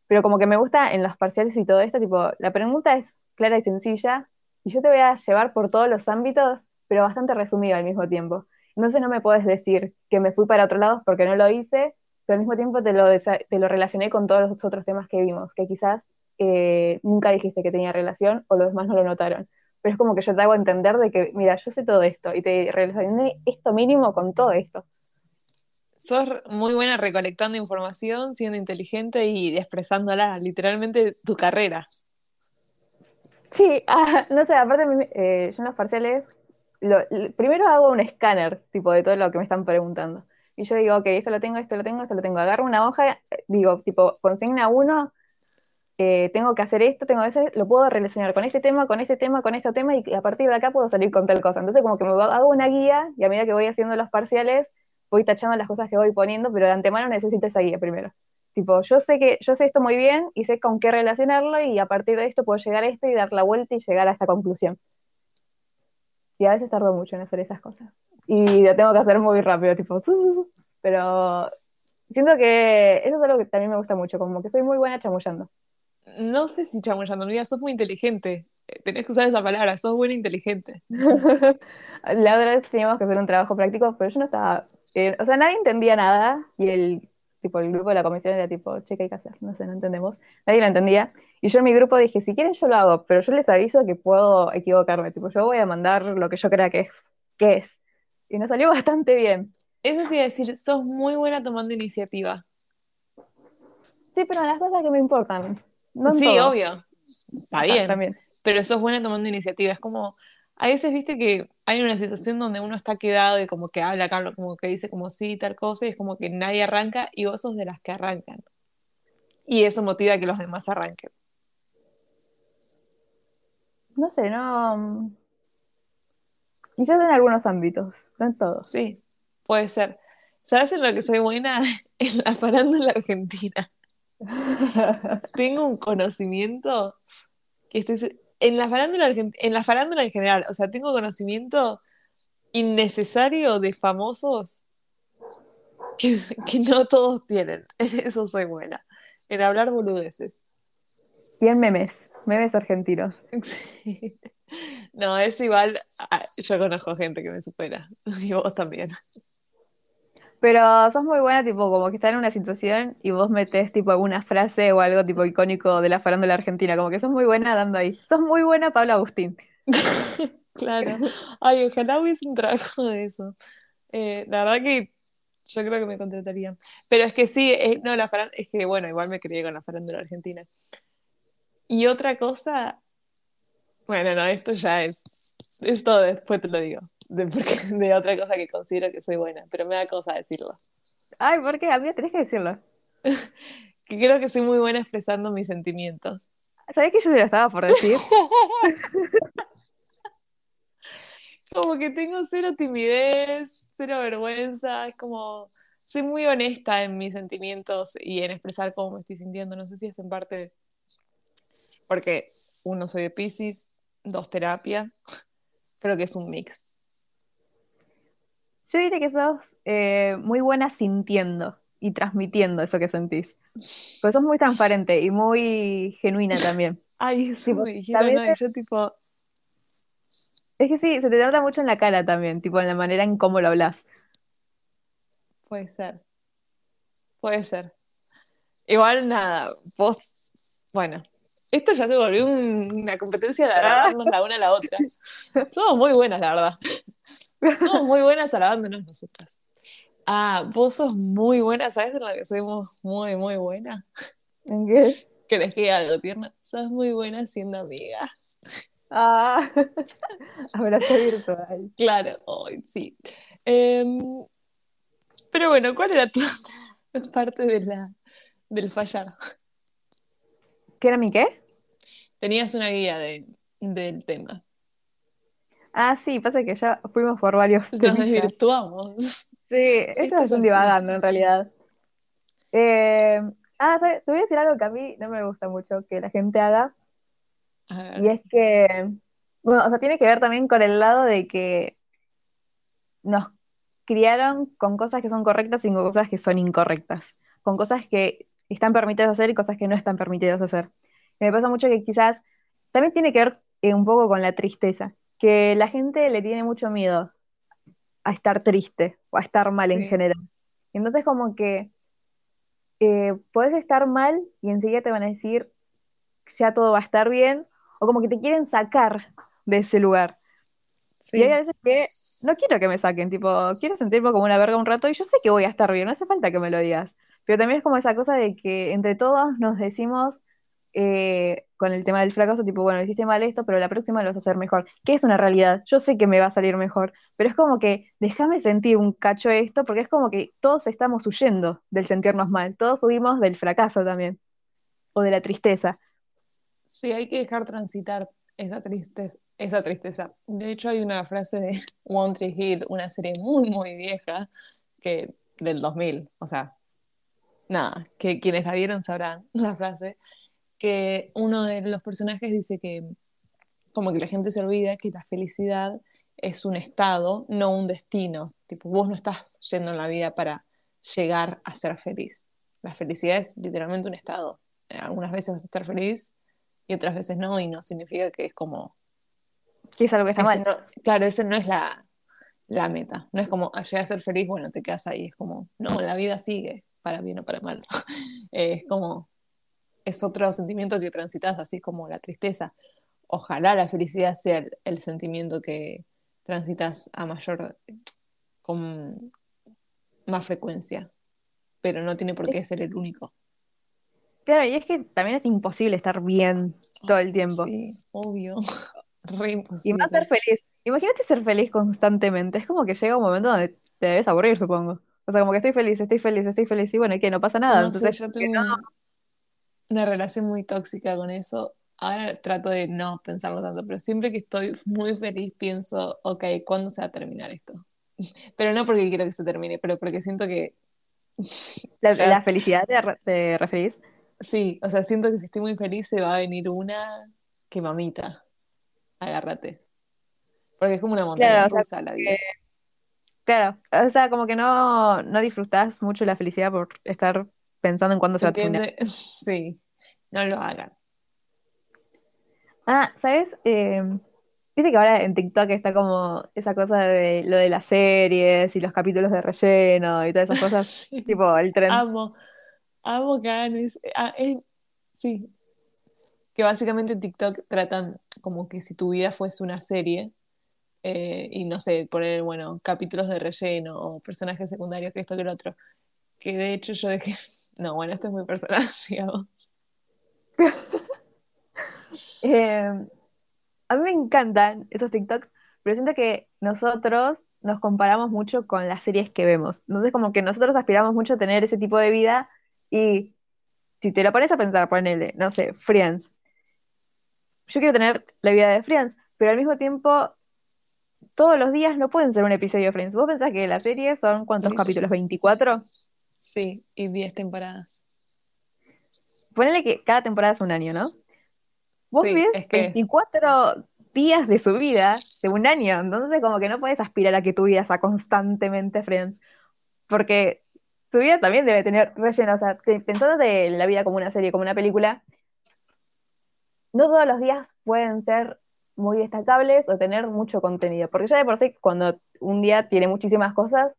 B: pero como que me gusta en los parciales y todo esto, tipo, la pregunta es clara y sencilla, y yo te voy a llevar por todos los ámbitos, pero bastante resumida al mismo tiempo. Entonces no me puedes decir que me fui para otro lado porque no lo hice, pero al mismo tiempo te lo, te lo relacioné con todos los otros temas que vimos, que quizás eh, nunca dijiste que tenía relación o los demás no lo notaron pero es como que yo te hago entender de que, mira, yo sé todo esto y te relacioné esto mínimo con todo esto.
A: Sos muy buena recolectando información, siendo inteligente y expresándola, literalmente tu carrera.
B: Sí, ah, no sé, aparte eh, yo en los parciales, primero hago un escáner, tipo, de todo lo que me están preguntando. Y yo digo, ok, eso lo tengo, esto lo tengo, eso lo tengo. Agarro una hoja, digo, tipo, consigna uno, eh, tengo que hacer esto, tengo que lo puedo relacionar con este tema, con este tema, con este tema, y a partir de acá puedo salir con tal cosa. Entonces, como que me hago una guía, y a medida que voy haciendo los parciales, voy tachando las cosas que voy poniendo, pero de antemano necesito esa guía primero. Tipo, yo sé que yo sé esto muy bien y sé con qué relacionarlo, y a partir de esto puedo llegar a esto y dar la vuelta y llegar a esta conclusión. Y a veces tardo mucho en hacer esas cosas. Y lo tengo que hacer muy rápido, tipo, pero siento que eso es algo que también me gusta mucho, como que soy muy buena chamullando
A: no sé si chamullando, no sos muy inteligente. Eh, tenés que usar esa palabra, sos buena inteligente.
B: la otra vez teníamos que hacer un trabajo práctico, pero yo no estaba. Eh, o sea, nadie entendía nada y el tipo el grupo de la comisión era tipo, che, ¿qué hay que hacer? No sé, no entendemos. Nadie lo entendía. Y yo en mi grupo dije, si quieren yo lo hago, pero yo les aviso que puedo equivocarme. Tipo, yo voy a mandar lo que yo crea que es. Que es. Y nos salió bastante bien.
A: Eso sí decir, sos muy buena tomando iniciativa.
B: Sí, pero las cosas que me importan
A: sí, obvio. Está bien. También. Pero eso es bueno tomando iniciativa. Es como, a veces viste que hay una situación donde uno está quedado y como que habla, Carlos, como que dice como sí, tal cosa, y es como que nadie arranca y vos sos de las que arrancan. y eso motiva a que los demás arranquen.
B: No sé, no. Quizás en algunos ámbitos, no en todos.
A: Sí, puede ser. ¿Sabes en lo que soy buena? En la farándula argentina. Tengo un conocimiento que estoy... En la farándula en la farándula en general, o sea, tengo conocimiento innecesario de famosos que, que no todos tienen. En eso soy buena. En hablar boludeces.
B: Y en memes, memes argentinos.
A: Sí. No, es igual. ah, Yo conozco gente que me supera. Y vos también.
B: Pero sos muy buena, tipo, como que está en una situación y vos metés, tipo, alguna frase o algo, tipo, icónico de la farándula argentina. Como que sos muy buena dando ahí. Sos muy buena, Pablo Agustín.
A: Claro. Ay, ojalá hubiese un trabajo de eso. Eh, la verdad que yo creo que me contratarían. Pero es que sí, eh, no, la farándula, es que bueno, igual me crié con la farándula argentina. Y otra cosa, bueno, no, esto ya es, esto después te lo digo, de, otra cosa que considero que soy buena, pero me da cosa decirlo.
B: Ay, ¿por qué? A mí tenés que decirlo.
A: Que creo que soy muy buena expresando mis sentimientos.
B: ¿Sabés que yo te lo estaba por decir?
A: Como que tengo cero timidez, cero vergüenza, es como, soy muy honesta en mis sentimientos y en expresar cómo me estoy sintiendo. No sé si es en parte porque uno soy de Piscis, dos terapia, creo que es un mix.
B: Yo diría que sos eh, muy buena sintiendo y transmitiendo eso que sentís. Pues sos muy transparente y muy genuina también.
A: Ay,
B: a
A: no, yo tipo,
B: Es que sí, se te nota mucho en la cara también, tipo en la manera en cómo lo hablas.
A: puede ser, puede ser. Igual nada, vos, bueno, esto ya se volvió un- una competencia de alabarnos la una a la otra. Somos muy buenas, la verdad. Somos muy buenas alabándonos nosotras. Ah, vos sos muy buena, ¿sabes en lo que somos muy, muy buena?
B: ¿En qué?
A: Que les quede algo tierno. Sos muy buena siendo amiga.
B: Ah, abrazo virtual.
A: Claro, hoy sí. Em, pero bueno, ¿cuál era tu parte de la, del fallar?
B: ¿Qué era mi qué?
A: Tenías una guía de, del tema.
B: Ah, sí, pasa que ya fuimos por varios
A: Nos desvirtuamos.
B: Sí, esto es un divagando en realidad. Eh, ah, ¿sabes? Te voy a decir algo que a mí no me gusta mucho que la gente haga, y es que, bueno, o sea, tiene que ver también con el lado de que nos criaron con cosas que son correctas y con cosas que son incorrectas, con cosas que están permitidas hacer y cosas que no están permitidas hacer. Y me pasa mucho que quizás también tiene que ver eh, un poco con la tristeza, que la gente le tiene mucho miedo a estar triste o a estar mal en general. Entonces como que eh, podés estar mal y enseguida te van a decir ya todo va a estar bien, o como que te quieren sacar de ese lugar.
A: Sí.
B: Y hay a veces que no quiero que me saquen, tipo, quiero sentirme como una verga un rato y yo sé que voy a estar bien, no hace falta que me lo digas. Pero también es como esa cosa de que entre todos nos decimos eh, con el tema del fracaso, tipo, bueno, hiciste mal esto, pero la próxima lo vas a hacer mejor. Que es una realidad, yo sé que me va a salir mejor, pero es como que déjame sentir un cacho esto, porque es como que todos estamos huyendo del sentirnos mal, todos huimos del fracaso también, o de la tristeza.
A: Sí, hay que dejar transitar esa tristeza, esa tristeza. De hecho, hay una frase de One Tree Hill, una serie muy, muy vieja, que del 2000, o sea, nada, que quienes la vieron sabrán la frase, que uno de los personajes dice que como que la gente se olvida que la felicidad es un estado, no un destino. Tipo, vos no estás yendo en la vida para llegar a ser feliz. La felicidad es literalmente un estado. Algunas veces vas a estar feliz y otras veces no, y no significa que es como...
B: Que es algo que está mal.
A: no- claro, ese no es la, la meta. No es como, "Ah, llegué a ser feliz, bueno, te quedas ahí. Es como, no, la vida sigue, para bien o para mal. Eh, es como, es otro sentimiento que transitas, así como la tristeza. Ojalá la felicidad sea el, el sentimiento que transitas a mayor, con más frecuencia, pero no tiene por qué ser el único.
B: Claro, y es que también es imposible estar bien todo el tiempo.
A: Sí, obvio. Re
B: Y
A: imposible.
B: más ser feliz. Imagínate ser feliz constantemente. Es como que llega un momento donde te debes aburrir, supongo. O sea, como que estoy feliz, estoy feliz, estoy feliz. Y bueno, ¿y qué? No pasa nada.
A: No
B: Entonces,
A: yo
B: que no,
A: una relación muy tóxica con eso. Ahora trato de no pensarlo tanto, pero siempre que estoy muy feliz pienso, ok, ¿cuándo se va a terminar esto? Pero no porque quiero que se termine, pero porque siento que...
B: ¿La,
A: ya-
B: la felicidad te, re- te referís?
A: Sí, o sea, siento que si estoy muy feliz se va a venir una que mamita, agárrate. Porque es como una montaña
B: Claro, o sea,
A: rusa la vida.
B: que- claro, o sea, como que no, no disfrutás mucho la felicidad por estar pensando en cuándo se va a terminar.
A: Sí, no lo hagan.
B: Ah, ¿sabes? Eh, viste que ahora en TikTok está como esa cosa de lo de las series y los capítulos de relleno y todas esas cosas,
A: Sí.
B: tipo el tren.
A: Amo, amo que hagan eso. Ah, es- sí, que básicamente en TikTok tratan como que si tu vida fuese una serie eh, y no sé, poner, bueno, capítulos de relleno o personajes secundarios, que esto que lo otro. Que de hecho yo dejé. No, bueno, esto es muy personal, digamos.
B: Eh, a mí me encantan esos TikToks, pero siento que nosotros nos comparamos mucho con las series que vemos. Entonces, como que nosotros aspiramos mucho a tener ese tipo de vida y si te lo pones a pensar, ponele, no sé, Friends. Yo quiero tener la vida de Friends, pero al mismo tiempo, todos los días no pueden ser un episodio de Friends. ¿Vos pensás que la serie son cuántos capítulos? ¿24?
A: Sí, y 10 temporadas.
B: Ponele que cada temporada es un año, ¿no? Vos
A: Sí,
B: ves
A: es que-
B: 24 días de su vida de un año, entonces como que no puedes aspirar a que tu vida sea constantemente Friends, porque tu vida también debe tener relleno, o sea, pensando de la vida como una serie, como una película, no todos los días pueden ser muy destacables o tener mucho contenido, porque ya de por sí cuando un día tiene muchísimas cosas,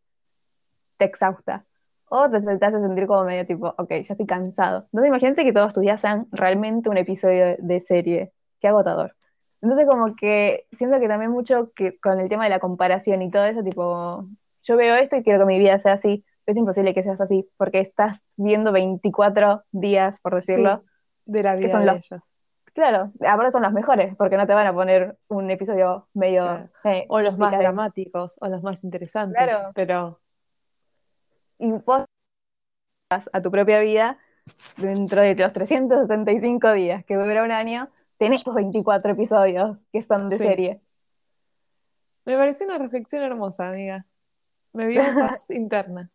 B: te exhausta. O te, te hace sentir como medio tipo, ok, ya estoy cansado. Entonces imagínate que todos tus días sean realmente un episodio de, de serie. Qué agotador. Entonces como que siento que también mucho que con el tema de la comparación y todo eso, tipo, yo veo esto y quiero que mi vida sea así. Es imposible que seas así, porque estás viendo 24 días, por decirlo.
A: Sí, de la
B: que
A: vida
B: son
A: de
B: los-
A: ellos.
B: Claro, ahora son los mejores, porque no te van a poner un episodio medio...
A: Claro.
B: eh,
A: O los más dramáticos, o los más interesantes.
B: Claro.
A: Pero
B: y vos a tu propia vida dentro de los 365 días que dura un año, tenés estos 24 episodios que son de
A: Sí.
B: serie.
A: me pareció una reflexión hermosa, amiga. Me dio paz interna.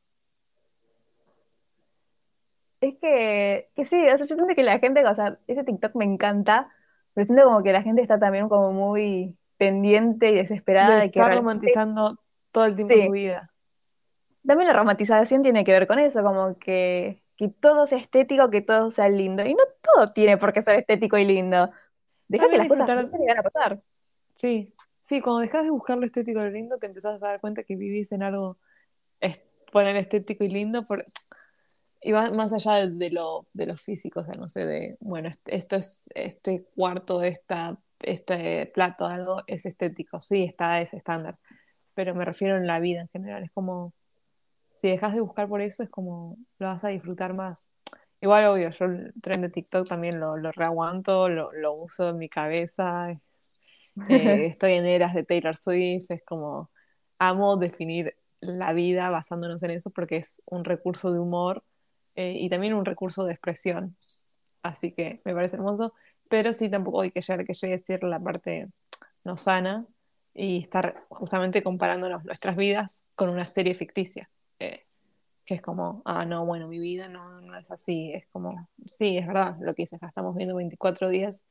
B: Es que, que sí, o sea, yo siento que la gente, o sea, ese TikTok me encanta, pero siento como que la gente está también como muy pendiente y desesperada
A: De
B: de que realmente...
A: romantizando todo el tiempo
B: Sí.
A: su vida.
B: También la romantización tiene que ver con eso, como que, que todo sea estético, que todo sea lindo. Y no todo tiene por qué ser estético y lindo. Deja que las cosas
A: disfrutar-
B: pasen y van a pasar.
A: Sí, sí, cuando dejas de buscar lo estético y lo lindo, te empezás a dar cuenta que vivís en algo, es, poner estético y lindo, por, y va más allá de, lo, de lo físico, o sea, no sé, de, bueno, est- esto es, este cuarto, esta, este plato, algo es estético, sí, está ese estándar, pero me refiero en la vida en general, es como, si dejas de buscar por eso, es como, lo vas a disfrutar más. Igual, obvio, yo el tren de TikTok también lo, lo reaguanto, lo, lo uso en mi cabeza, eh, estoy en eras de Taylor Swift, es como amo definir la vida basándonos en eso porque es un recurso de humor eh, y también un recurso de expresión. Así que me parece hermoso, pero sí tampoco hay que llegar que llegue a ser la parte no sana y estar justamente comparándonos nuestras vidas con una serie ficticia. Eh, que es como, ah, no, bueno, mi vida no, no es así, es como, sí, es verdad lo que dices, acá estamos viendo 24 días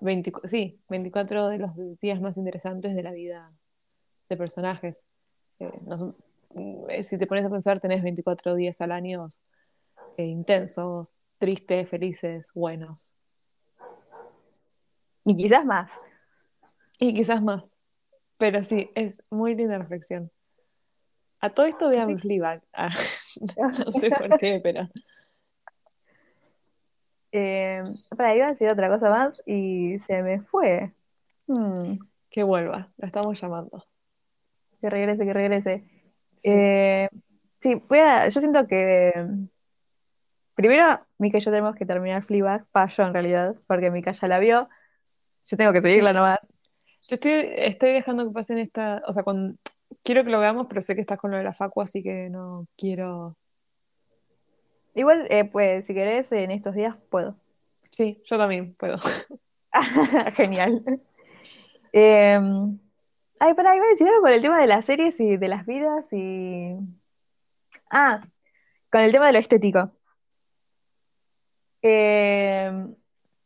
A: 20 sí, 24 de los días más interesantes de la vida de personajes. Eh, eh, si te pones a pensar, tenés 24 días al año intensos, tristes, felices, buenos.
B: Y quizás más.
A: Y quizás más. Pero sí, es muy linda reflexión. A todo esto vean Fleabag. Ah, no sé por qué, pero
B: Eh, para, iba a decir otra cosa más y se me fue. Hmm,
A: que vuelva. La estamos llamando.
B: que regrese, que regrese.
A: Sí.
B: Eh, sí, voy a- yo siento que primero Mika y yo tenemos que terminar Fleabag, pa, yo en realidad, porque Mika ya la vio. Yo tengo que seguirla
A: Sí.
B: nomás.
A: Yo estoy, estoy dejando que pasen esta, o sea, con, quiero que lo veamos, pero sé que estás con lo de la facu, así que no quiero.
B: Igual, eh, pues, si querés, en estos días puedo.
A: Sí, yo también puedo.
B: Genial. Em, ay, pero iba a decir algo con el tema de las series y de las vidas y... Ah, con el tema de lo estético. Em,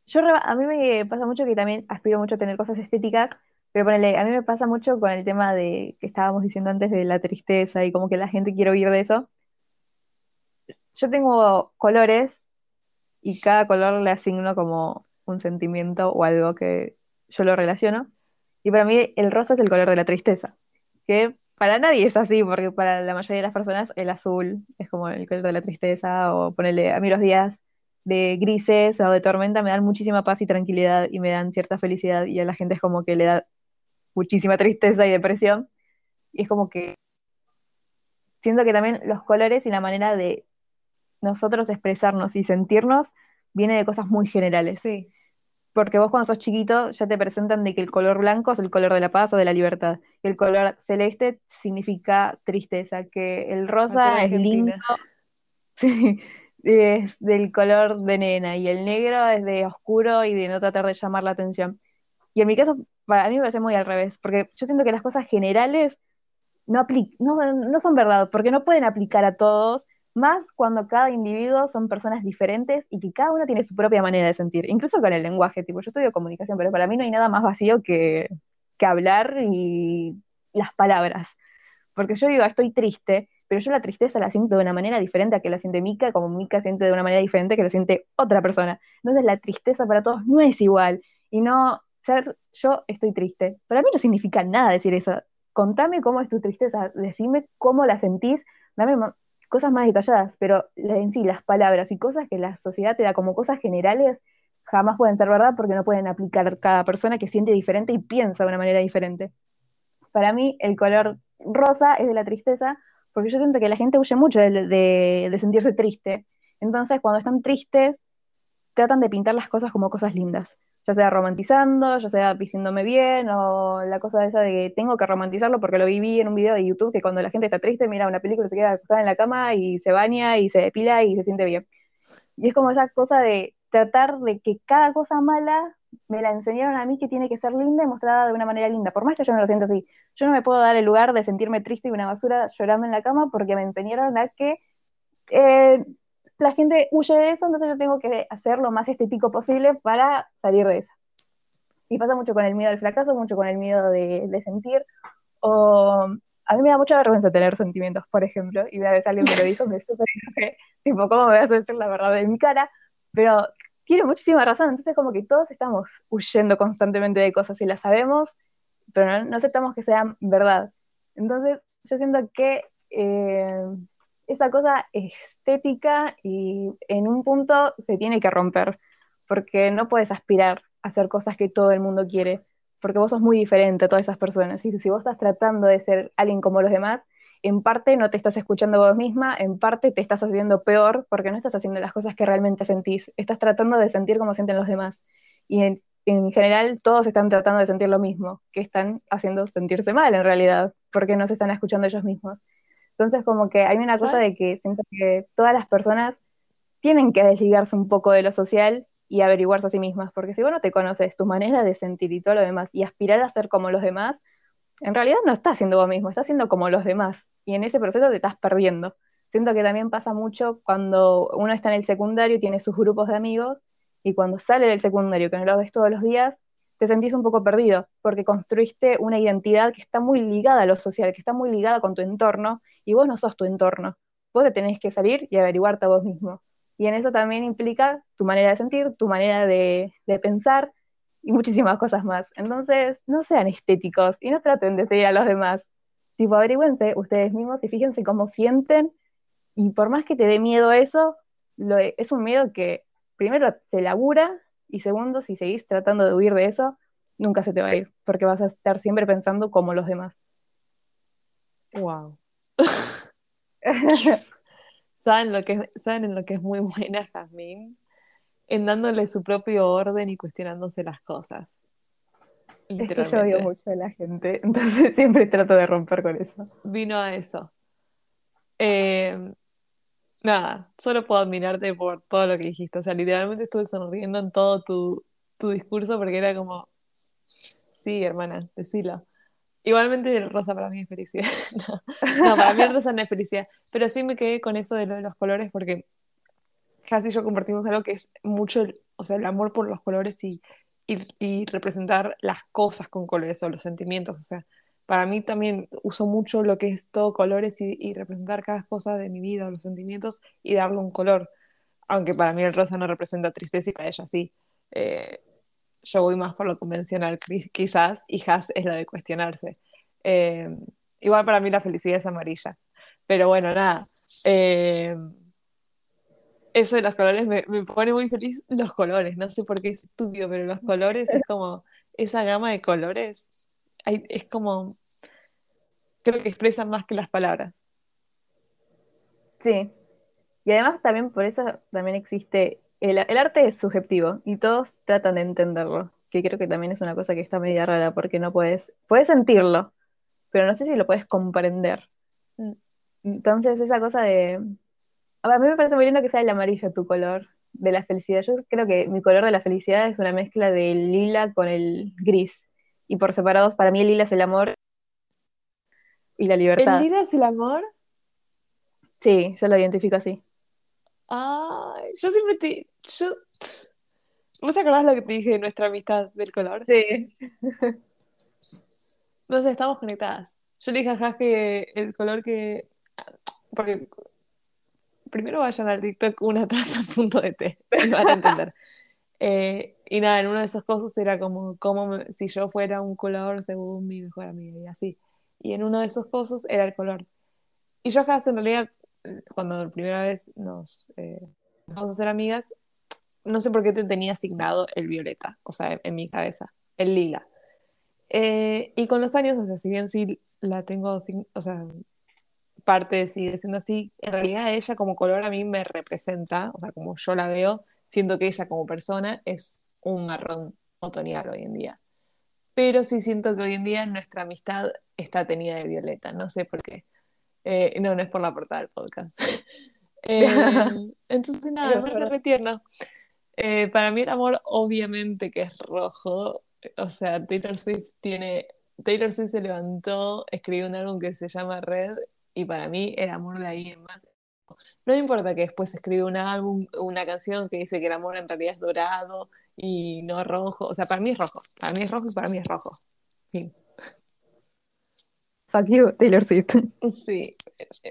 B: yo a mí me pasa mucho que también aspiro mucho a tener cosas estéticas, pero ponele, a mí me pasa mucho con el tema de que estábamos diciendo antes de la tristeza y como que la gente quiere oír de eso. Yo tengo colores y cada color le asigno como un sentimiento o algo que yo lo relaciono. Y para mí el rosa es el color de la tristeza, que para nadie es así, porque para la mayoría de las personas el azul es como el color de la tristeza, o ponerle a mí los días de grises o de tormenta me dan muchísima paz y tranquilidad y me dan cierta felicidad y a la gente es como que le da muchísima tristeza y depresión. Y es como que siento que también los colores y la manera de nosotros expresarnos y sentirnos viene de cosas muy generales.
A: Sí.
B: Porque vos cuando sos chiquito ya te presentan de que el color blanco es el color de la paz o de la libertad, que el color celeste significa tristeza, que el rosa es lindo, es del color de nena y el negro es de oscuro y de no tratar de llamar la atención. Y en mi caso, para mí me parece muy al revés, porque yo siento que las cosas generales no, no, no son verdad, porque no pueden aplicar a todos, más cuando cada individuo son personas diferentes y que cada uno tiene su propia manera de sentir, incluso con el lenguaje, tipo, yo estudio comunicación, pero para mí no hay nada más vacío que, que hablar y las palabras, porque yo digo, estoy triste, pero yo la tristeza la siento de una manera diferente a que la siente Mika, como Mika siente de una manera diferente que la siente otra persona. Entonces la tristeza para todos no es igual, y no ser yo estoy triste. Para mí no significa nada decir eso. Contame cómo es tu tristeza, decime cómo la sentís, dame cosas más detalladas, pero en sí las palabras y cosas que la sociedad te da como cosas generales jamás pueden ser verdad porque no pueden aplicar cada persona que siente diferente y piensa de una manera diferente. Para mí el color rosa es de la tristeza porque yo siento que la gente huye mucho de, de sentirse triste. Entonces cuando están tristes tratan de pintar las cosas como cosas lindas ya sea romantizando, ya sea diciéndome bien, o la cosa esa de que tengo que romantizarlo porque lo viví en un video de YouTube que cuando la gente está triste mira una película, se queda acostada en la cama y se baña y se depila y se siente bien. Y es como esa cosa de tratar de que cada cosa mala me la enseñaron a mí que tiene que ser linda y mostrada de una manera linda, por más que yo no lo siento así. Yo no me puedo dar el lugar de sentirme triste y una basura llorando en la cama porque me enseñaron a que eh, la gente huye de eso, entonces yo tengo que hacer lo más estético posible para salir de eso. Y pasa mucho con el miedo al fracaso, mucho con el miedo de, sentir. O a mí me da mucha vergüenza tener sentimientos, por ejemplo, y una vez alguien me lo dijo, me súper enojé, tipo, ¿cómo me vas a decir la verdad en mi cara? Pero tiene muchísima razón, entonces como que todos estamos huyendo constantemente de cosas y las sabemos, pero no, aceptamos que sean verdad. Entonces yo siento que eh, esa cosa estética y en un punto se tiene que romper, porque no puedes aspirar a hacer cosas que todo el mundo quiere, porque vos sos muy diferente a todas esas personas. Y si vos estás tratando de ser alguien como los demás, en parte no te estás escuchando vos misma, en parte te estás haciendo peor porque no estás haciendo las cosas que realmente sentís, estás tratando de sentir como sienten los demás. Y en, en general todos están tratando de sentir lo mismo, que están haciendo sentirse mal en realidad, porque no se están escuchando ellos mismos. Entonces, como que hay una cosa de que siento que todas las personas tienen que desligarse un poco de lo social y averiguarse a sí mismas, porque si vos no te conoces tu manera de sentir y todo lo demás y aspirar a ser como los demás, en realidad no estás siendo vos mismo, estás siendo como los demás y en ese proceso te estás perdiendo. Siento que también pasa mucho cuando uno está en el secundario tiene sus grupos de amigos y cuando sale del secundario, que no lo ves todos los días, te sentís un poco perdido, porque construiste una identidad que está muy ligada a lo social, que está muy ligada con tu entorno, y vos no sos tu entorno. Vos te tenés que salir y averiguarte a vos mismo. Y en eso también implica tu manera de sentir, tu manera de, pensar y muchísimas cosas más. Entonces, no sean estéticos y no traten de seguir a los demás. Tipo, averigüense ustedes mismos y fíjense cómo sienten. Y por más que te dé miedo eso, es un miedo que primero se labura y segundo, si seguís tratando de huir de eso, nunca se te va a ir, porque vas a estar siempre pensando como los demás.
A: Wow. ¿Saben, lo que, ¿Saben en lo que es muy buena Jazmín? En dándole su propio orden y cuestionándose las cosas.
B: Es que yo odio mucho a la gente, entonces siempre trato de romper con eso.
A: Vino a eso. Eh, nada, solo puedo admirarte por todo lo que dijiste. O sea, literalmente estuve sonriendo en todo tu, tu discurso porque era como, sí, hermana, decilo. Igualmente rosa para mí es felicidad. No, para mí el rosa no es felicidad. Pero sí me quedé con eso de lo de los colores porque casi yo compartimos algo que es mucho, o sea, el amor por los colores y, y, y representar las cosas con colores o los sentimientos. O sea, para mí también uso mucho lo que es todo colores y, representar cada cosa de mi vida, los sentimientos y darle un color. Aunque para mí el rosa no representa tristeza y para ella sí. Eh, yo voy más por lo convencional quizás y Has es lo de cuestionarse. Eh, igual para mí la felicidad es amarilla. Pero bueno, nada. Eh, eso de los colores me, pone muy feliz los colores. No sé por qué es estúpido, pero los colores es como esa gama de colores. Es como. Creo que expresan más que las palabras.
B: Sí. Y además también por eso también existe el, arte es subjetivo y todos tratan de entenderlo, que creo que también es una cosa que está media rara porque no puedes, puedes sentirlo, pero no sé si lo puedes comprender. Mm. Entonces esa cosa de... A mí me parece muy lindo que sea el amarillo tu color de la felicidad. Yo creo que mi color de la felicidad es una mezcla del lila con el gris. Y por separados, para mí el lila es el amor y la libertad.
A: ¿El es el amor?
B: Sí, yo lo identifico así.
A: Ay, yo siempre te. Yo... ¿Vos te acordás lo que te dije de nuestra amistad del color?
B: Sí.
A: Sé, estamos conectadas. Yo le dije a Jas que el color que. Porque primero vayan al TikTok una taza a punto de té. Van a entender. Eh, y nada, en uno de esos cosas era como, como si yo fuera un color según mi mejor amiga y así. Y en uno de esos cosas era el color. Y yo Jas en realidad cuando la primera vez nos eh, vamos a ser amigas, no sé por qué te tenía asignado el violeta, o sea, en, mi cabeza, el lila. Eh, y con los años, o sea, si bien sí la tengo, o sea, parte sigue siendo así, en realidad ella como color a mí me representa, o sea, como yo la veo, siento que ella como persona es un marrón otoñal hoy en día. Pero sí siento que hoy en día nuestra amistad está tenida de violeta, no sé por qué. Eh, no, no es por la portada del podcast. Eh, entonces, nada, me parece re tierno. Eh, para mí el amor, obviamente que es rojo. O sea, Taylor Swift tiene. Taylor Swift se levantó, escribió un álbum que se llama Red, y para mí el amor de ahí es más. No importa que después escriba un álbum, una canción que dice que el amor en realidad es dorado y no rojo. O sea, para mí es rojo. Para mí es rojo y para mí es rojo. Fin.
B: Fuck you, Taylor Swift.
A: Sí,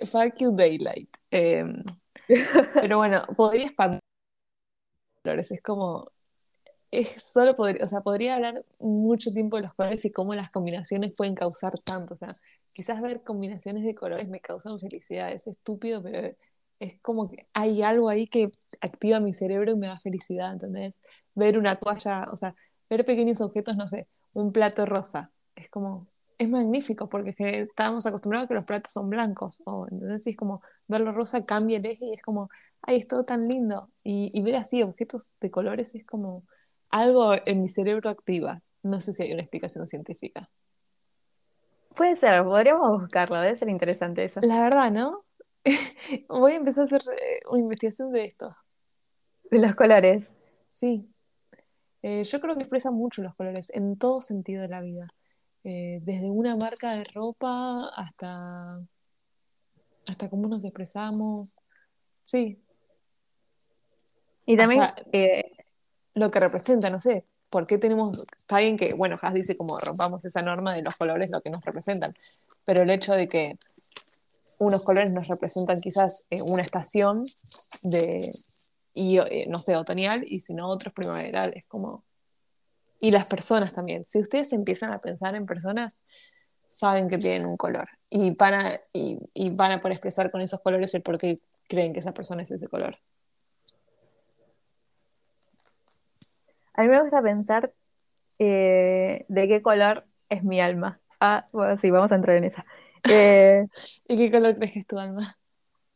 A: fuck you, Daylight. Em, pero bueno, podría expandir colores. Es como. Es solo podría, o sea, podría hablar mucho tiempo de los colores y cómo las combinaciones pueden causar tanto. O sea, quizás ver combinaciones de colores me causan felicidad. Es estúpido, pero es como que hay algo ahí que activa mi cerebro y me da felicidad. ¿Entendés? Ver una toalla, o sea, ver pequeños objetos, no sé, un plato rosa. Es como, es magnífico porque estábamos acostumbrados a que los platos son blancos, o entonces es como verlo rosa cambia el eje y es como, ay, es todo tan lindo. Y, ver así objetos de colores es como algo en mi cerebro activa. No sé si hay una explicación científica.
B: Puede ser, podríamos buscarlo, debe ser interesante eso.
A: La verdad, ¿no? Voy a empezar a hacer eh, una investigación de esto.
B: De los colores.
A: Sí. Eh, yo creo que expresan mucho los colores en todo sentido de la vida. Eh, desde una marca de ropa hasta, hasta cómo nos expresamos. Sí.
B: Y también eh,
A: lo que representa, no sé, ¿por qué tenemos, está bien que, bueno, Has dice como rompamos esa norma de los colores, lo que nos representan, pero el hecho de que unos colores nos representan quizás eh, una estación de, y, no sé, otoñal, y si no otros primaveral, es como y las personas también. Si ustedes empiezan a pensar en personas, saben que tienen un color y van a, y, van a poder expresar con esos colores el por qué creen que esa persona es ese color.
B: A mí me gusta pensar eh, de qué color es mi alma. Ah, bueno, sí, vamos a entrar en esa.
A: Eh, ¿Y qué color crees que es tu alma?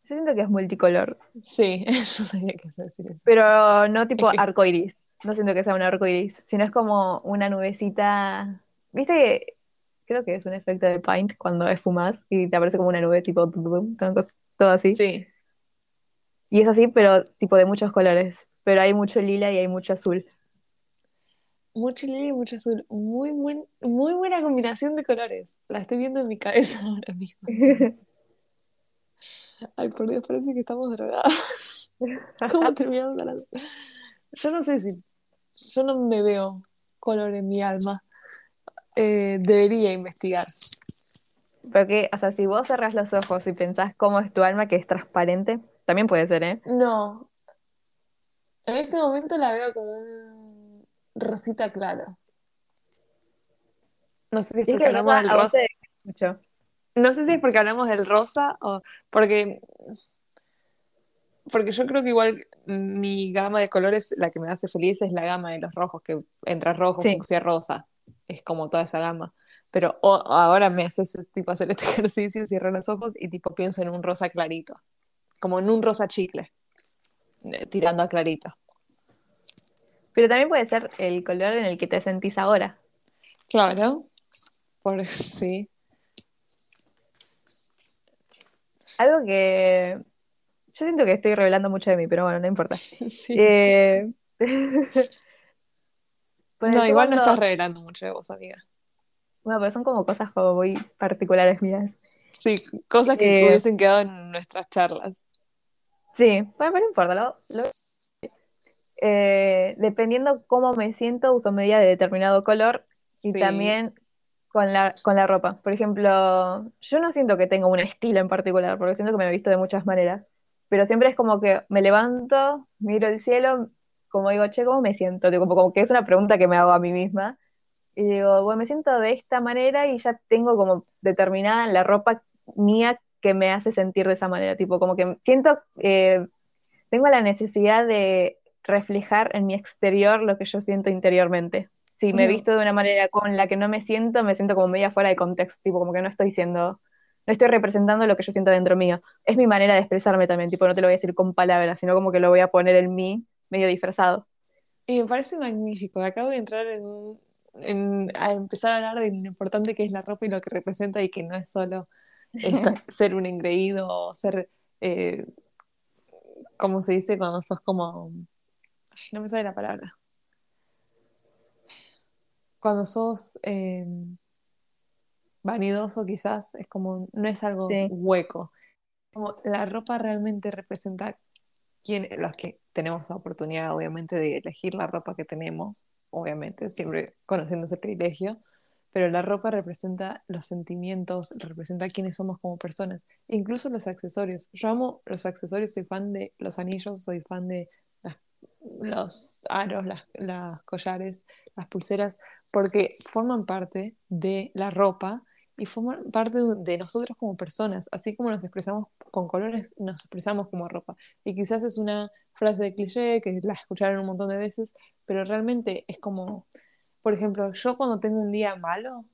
B: Yo siento que es multicolor.
A: Sí, yo sabía que decir eso.
B: Pero no tipo arcoiris. No siento que sea un arco iris, sino es como una nubecita. ¿Viste? Creo que es un efecto de Paint cuando esfumas y te aparece como una nube tipo todo así.
A: Sí.
B: Y es así, pero tipo de muchos colores. Pero hay mucho lila y hay mucho azul.
A: Mucho lila y mucho azul. Muy, buen, muy buena combinación de colores. La estoy viendo en mi cabeza ahora mismo. Ay, por Dios, parece que estamos drogadas. ¿Cómo terminamos hablando? Yo no sé si. Yo no me veo color en mi alma. Eh, debería investigar.
B: Porque, o sea, si vos cerrás los ojos y pensás cómo es tu alma, que es transparente, también puede ser, ¿eh?
A: No. En este momento la veo como un rosita claro. No sé si es porque
B: que
A: hablamos del rosa. No sé si es porque hablamos del rosa o porque. Porque yo creo que igual mi gama de colores, la que me hace feliz es la gama de los rojos, que entra rojo,
B: Sí.
A: fucsia rosa. Es como toda esa gama. Pero ahora me hace ese tipo hacer este ejercicio, cierro los ojos y tipo pienso en un rosa clarito. Como en un rosa chicle, eh, tirando a clarito.
B: Pero también puede ser el color en el que te sentís ahora.
A: Claro. Por sí.
B: Algo que yo siento que estoy revelando mucho de mí, pero bueno, no importa.
A: Sí.
B: Eh,
A: No, igual no estás revelando mucho de vos, amiga.
B: Bueno, pero son como cosas como muy particulares mías.
A: Sí, cosas que
B: Eh,
A: hubiesen quedado en nuestras charlas.
B: Sí, bueno, pero no importa. Lo, lo- eh, dependiendo cómo me siento, uso media de determinado color y
A: Sí.
B: también con la, con la ropa. Por ejemplo, yo no siento que tenga un estilo en particular, porque siento que me he visto de muchas maneras, pero siempre es como que me levanto, miro el cielo, como digo, che, ¿cómo me siento? Digo, como, como que es una pregunta que me hago a mí misma. Y digo, bueno, me siento de esta manera y ya tengo como determinada la ropa mía que me hace sentir de esa manera. Tipo, como que siento, eh, tengo la necesidad de reflejar en mi exterior lo que yo siento interiormente. Si me
A: Ujú.
B: visto de una manera con la que no me siento, me siento como media fuera de contexto, tipo, como que no estoy siendo, no estoy representando lo que yo siento dentro mío. Es mi manera de expresarme también, tipo, no te lo voy a decir con palabras, sino como que lo voy a poner en mí, medio disfrazado.
A: Y me parece magnífico. Acabo de entrar en, a empezar a hablar de lo importante que es la ropa y lo que representa y que no es solo esta- ser un engreído o ser, eh, ¿cómo se dice cuando sos como... Ay, no me sale la palabra. Cuando sos eh, vanidoso quizás, es como, no es algo
B: Sí.
A: hueco. Como la ropa realmente representa quién, los que tenemos la oportunidad, obviamente, de elegir la ropa que tenemos, obviamente, siempre conociendo ese privilegio, pero la ropa representa los sentimientos, representa quiénes somos como personas, incluso los accesorios. Yo amo los accesorios, soy fan de los anillos, soy fan de los aros, las, collares, las pulseras, porque forman parte de la ropa y forman parte de, de nosotros como personas, así como nos expresamos con colores, nos expresamos como ropa. Y quizás es una frase de cliché que la escucharon un montón de veces, pero realmente es como, por ejemplo, yo cuando tengo un día malo,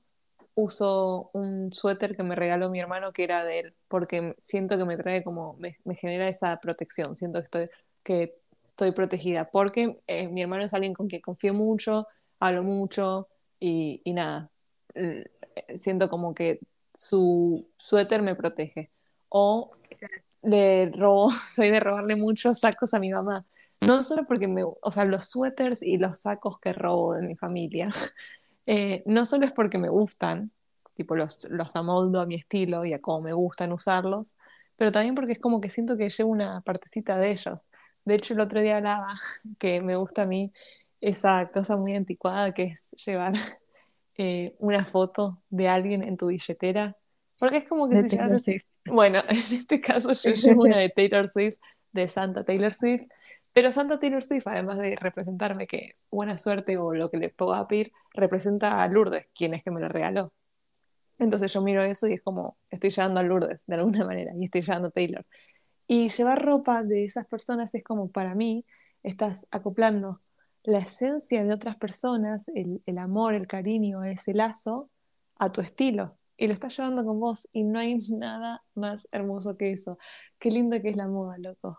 A: uso un suéter que me regaló mi hermano que era de él, porque siento que me trae como, me, me genera esa protección, siento que estoy, que estoy protegida, porque eh, mi hermano es alguien con quien confío mucho, hablo mucho y, y nada, eh, siento como que su suéter me protege. O le robo, soy de robarle muchos sacos a mi mamá. No solo porque me, o sea, los suéteres y los sacos que robo de mi familia, eh, no solo es porque me gustan, tipo los, los amoldo a mi estilo y a cómo me gustan usarlos, pero también porque es como que siento que llevo una partecita de ellos. De hecho, el otro día hablaba que me gusta a mí esa cosa muy anticuada que es llevar eh, una foto de alguien en tu billetera, porque es como que
B: De
A: si
B: Taylor Swift.
A: bueno, en este caso yo llevo una de Taylor Swift, de Santa Taylor Swift, pero Santa Taylor Swift, además de representarme que buena suerte o lo que le puedo pedir, representa a Lourdes, quien es que me lo regaló. Entonces yo miro eso y es como, estoy llevando a Lourdes de alguna manera y estoy llevando a Taylor. Y llevar ropa de esas personas es como, para mí, estás acoplando la esencia de otras personas, el, el amor, el cariño, ese lazo, a tu estilo. Y lo estás llevando con vos y no hay nada más hermoso que eso. Qué lindo que es la moda, loco.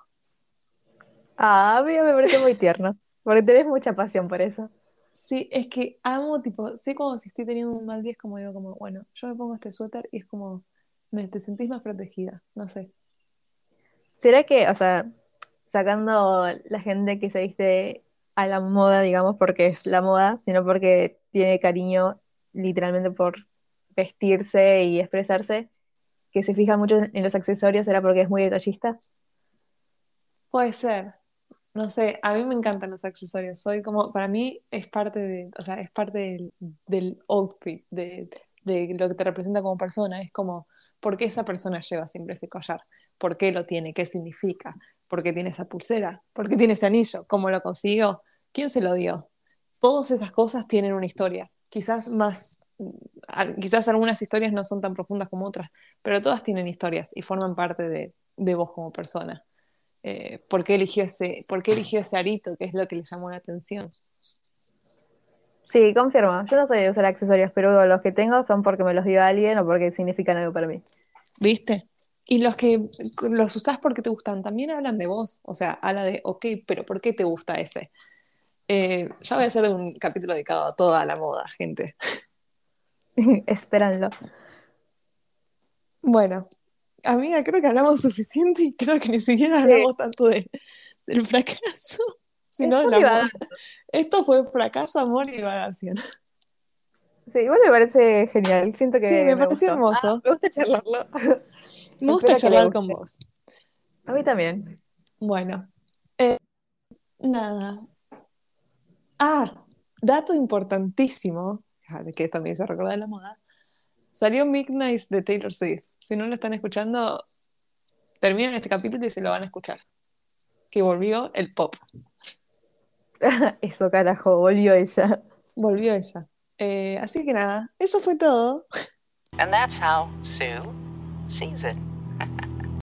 B: Ah, a mí me parece muy tierno, porque tenés mucha pasión por eso.
A: Sí, es que amo, tipo, sé como si estoy teniendo un mal día, es como digo, como, bueno, yo me pongo este suéter y es como, me, te sentís más protegida, no sé.
B: ¿Será que, o sea, sacando la gente que se viste a la moda, digamos, porque es la moda, sino porque tiene cariño literalmente por vestirse y expresarse, que se fija mucho en los accesorios, ¿era porque es muy detallista?
A: Puede ser. No sé, a mí me encantan los accesorios. Soy como, para mí es parte de, o sea, es parte del, del outfit, de, de lo que te representa como persona. Es como, ¿por qué esa persona lleva siempre ese collar? ¿Por qué lo tiene? ¿Qué significa? ¿Por qué tiene esa pulsera? ¿Por qué tiene ese anillo? ¿Cómo lo consiguió? ¿Quién se lo dio? Todas esas cosas tienen una historia. Quizás más, quizás algunas historias no son tan profundas como otras, pero todas tienen historias y forman parte de, de vos como persona. Eh, ¿por, qué eligió ese, ¿Por qué eligió ese arito? ¿Qué es lo que le llamó la atención?
B: Sí, confirmo. Yo no soy de usar accesorios, pero los que tengo son porque me los dio alguien o porque significan algo para mí.
A: ¿Viste? Y los que los usás porque te gustan también hablan de vos. O sea, habla de, ok, pero ¿por qué te gusta ese? Eh, ya voy a hacer un capítulo dedicado a toda la moda, gente.
B: Esperanlo.
A: Bueno, amiga, creo que hablamos suficiente y creo que ni siquiera hablamos tanto de, del fracaso, sino del amor. Esto fue fracaso, amor y divagación.
B: Sí, igual me parece genial. Siento que.
A: Sí, me, pareció hermoso.
B: Ah, me gusta charlarlo.
A: me gusta charlar con vos.
B: A mí también.
A: Bueno. Eh, nada. Ah, dato importantísimo, que esto me hizo recordar la moda. Salió Midnight de Taylor Swift. Si no lo están escuchando, terminan este capítulo y se lo van a escuchar. Que volvió el pop.
B: Eso carajo, volvió ella.
A: Volvió ella. Eh, así que nada, eso fue todo.
C: And that's how Sue sees it.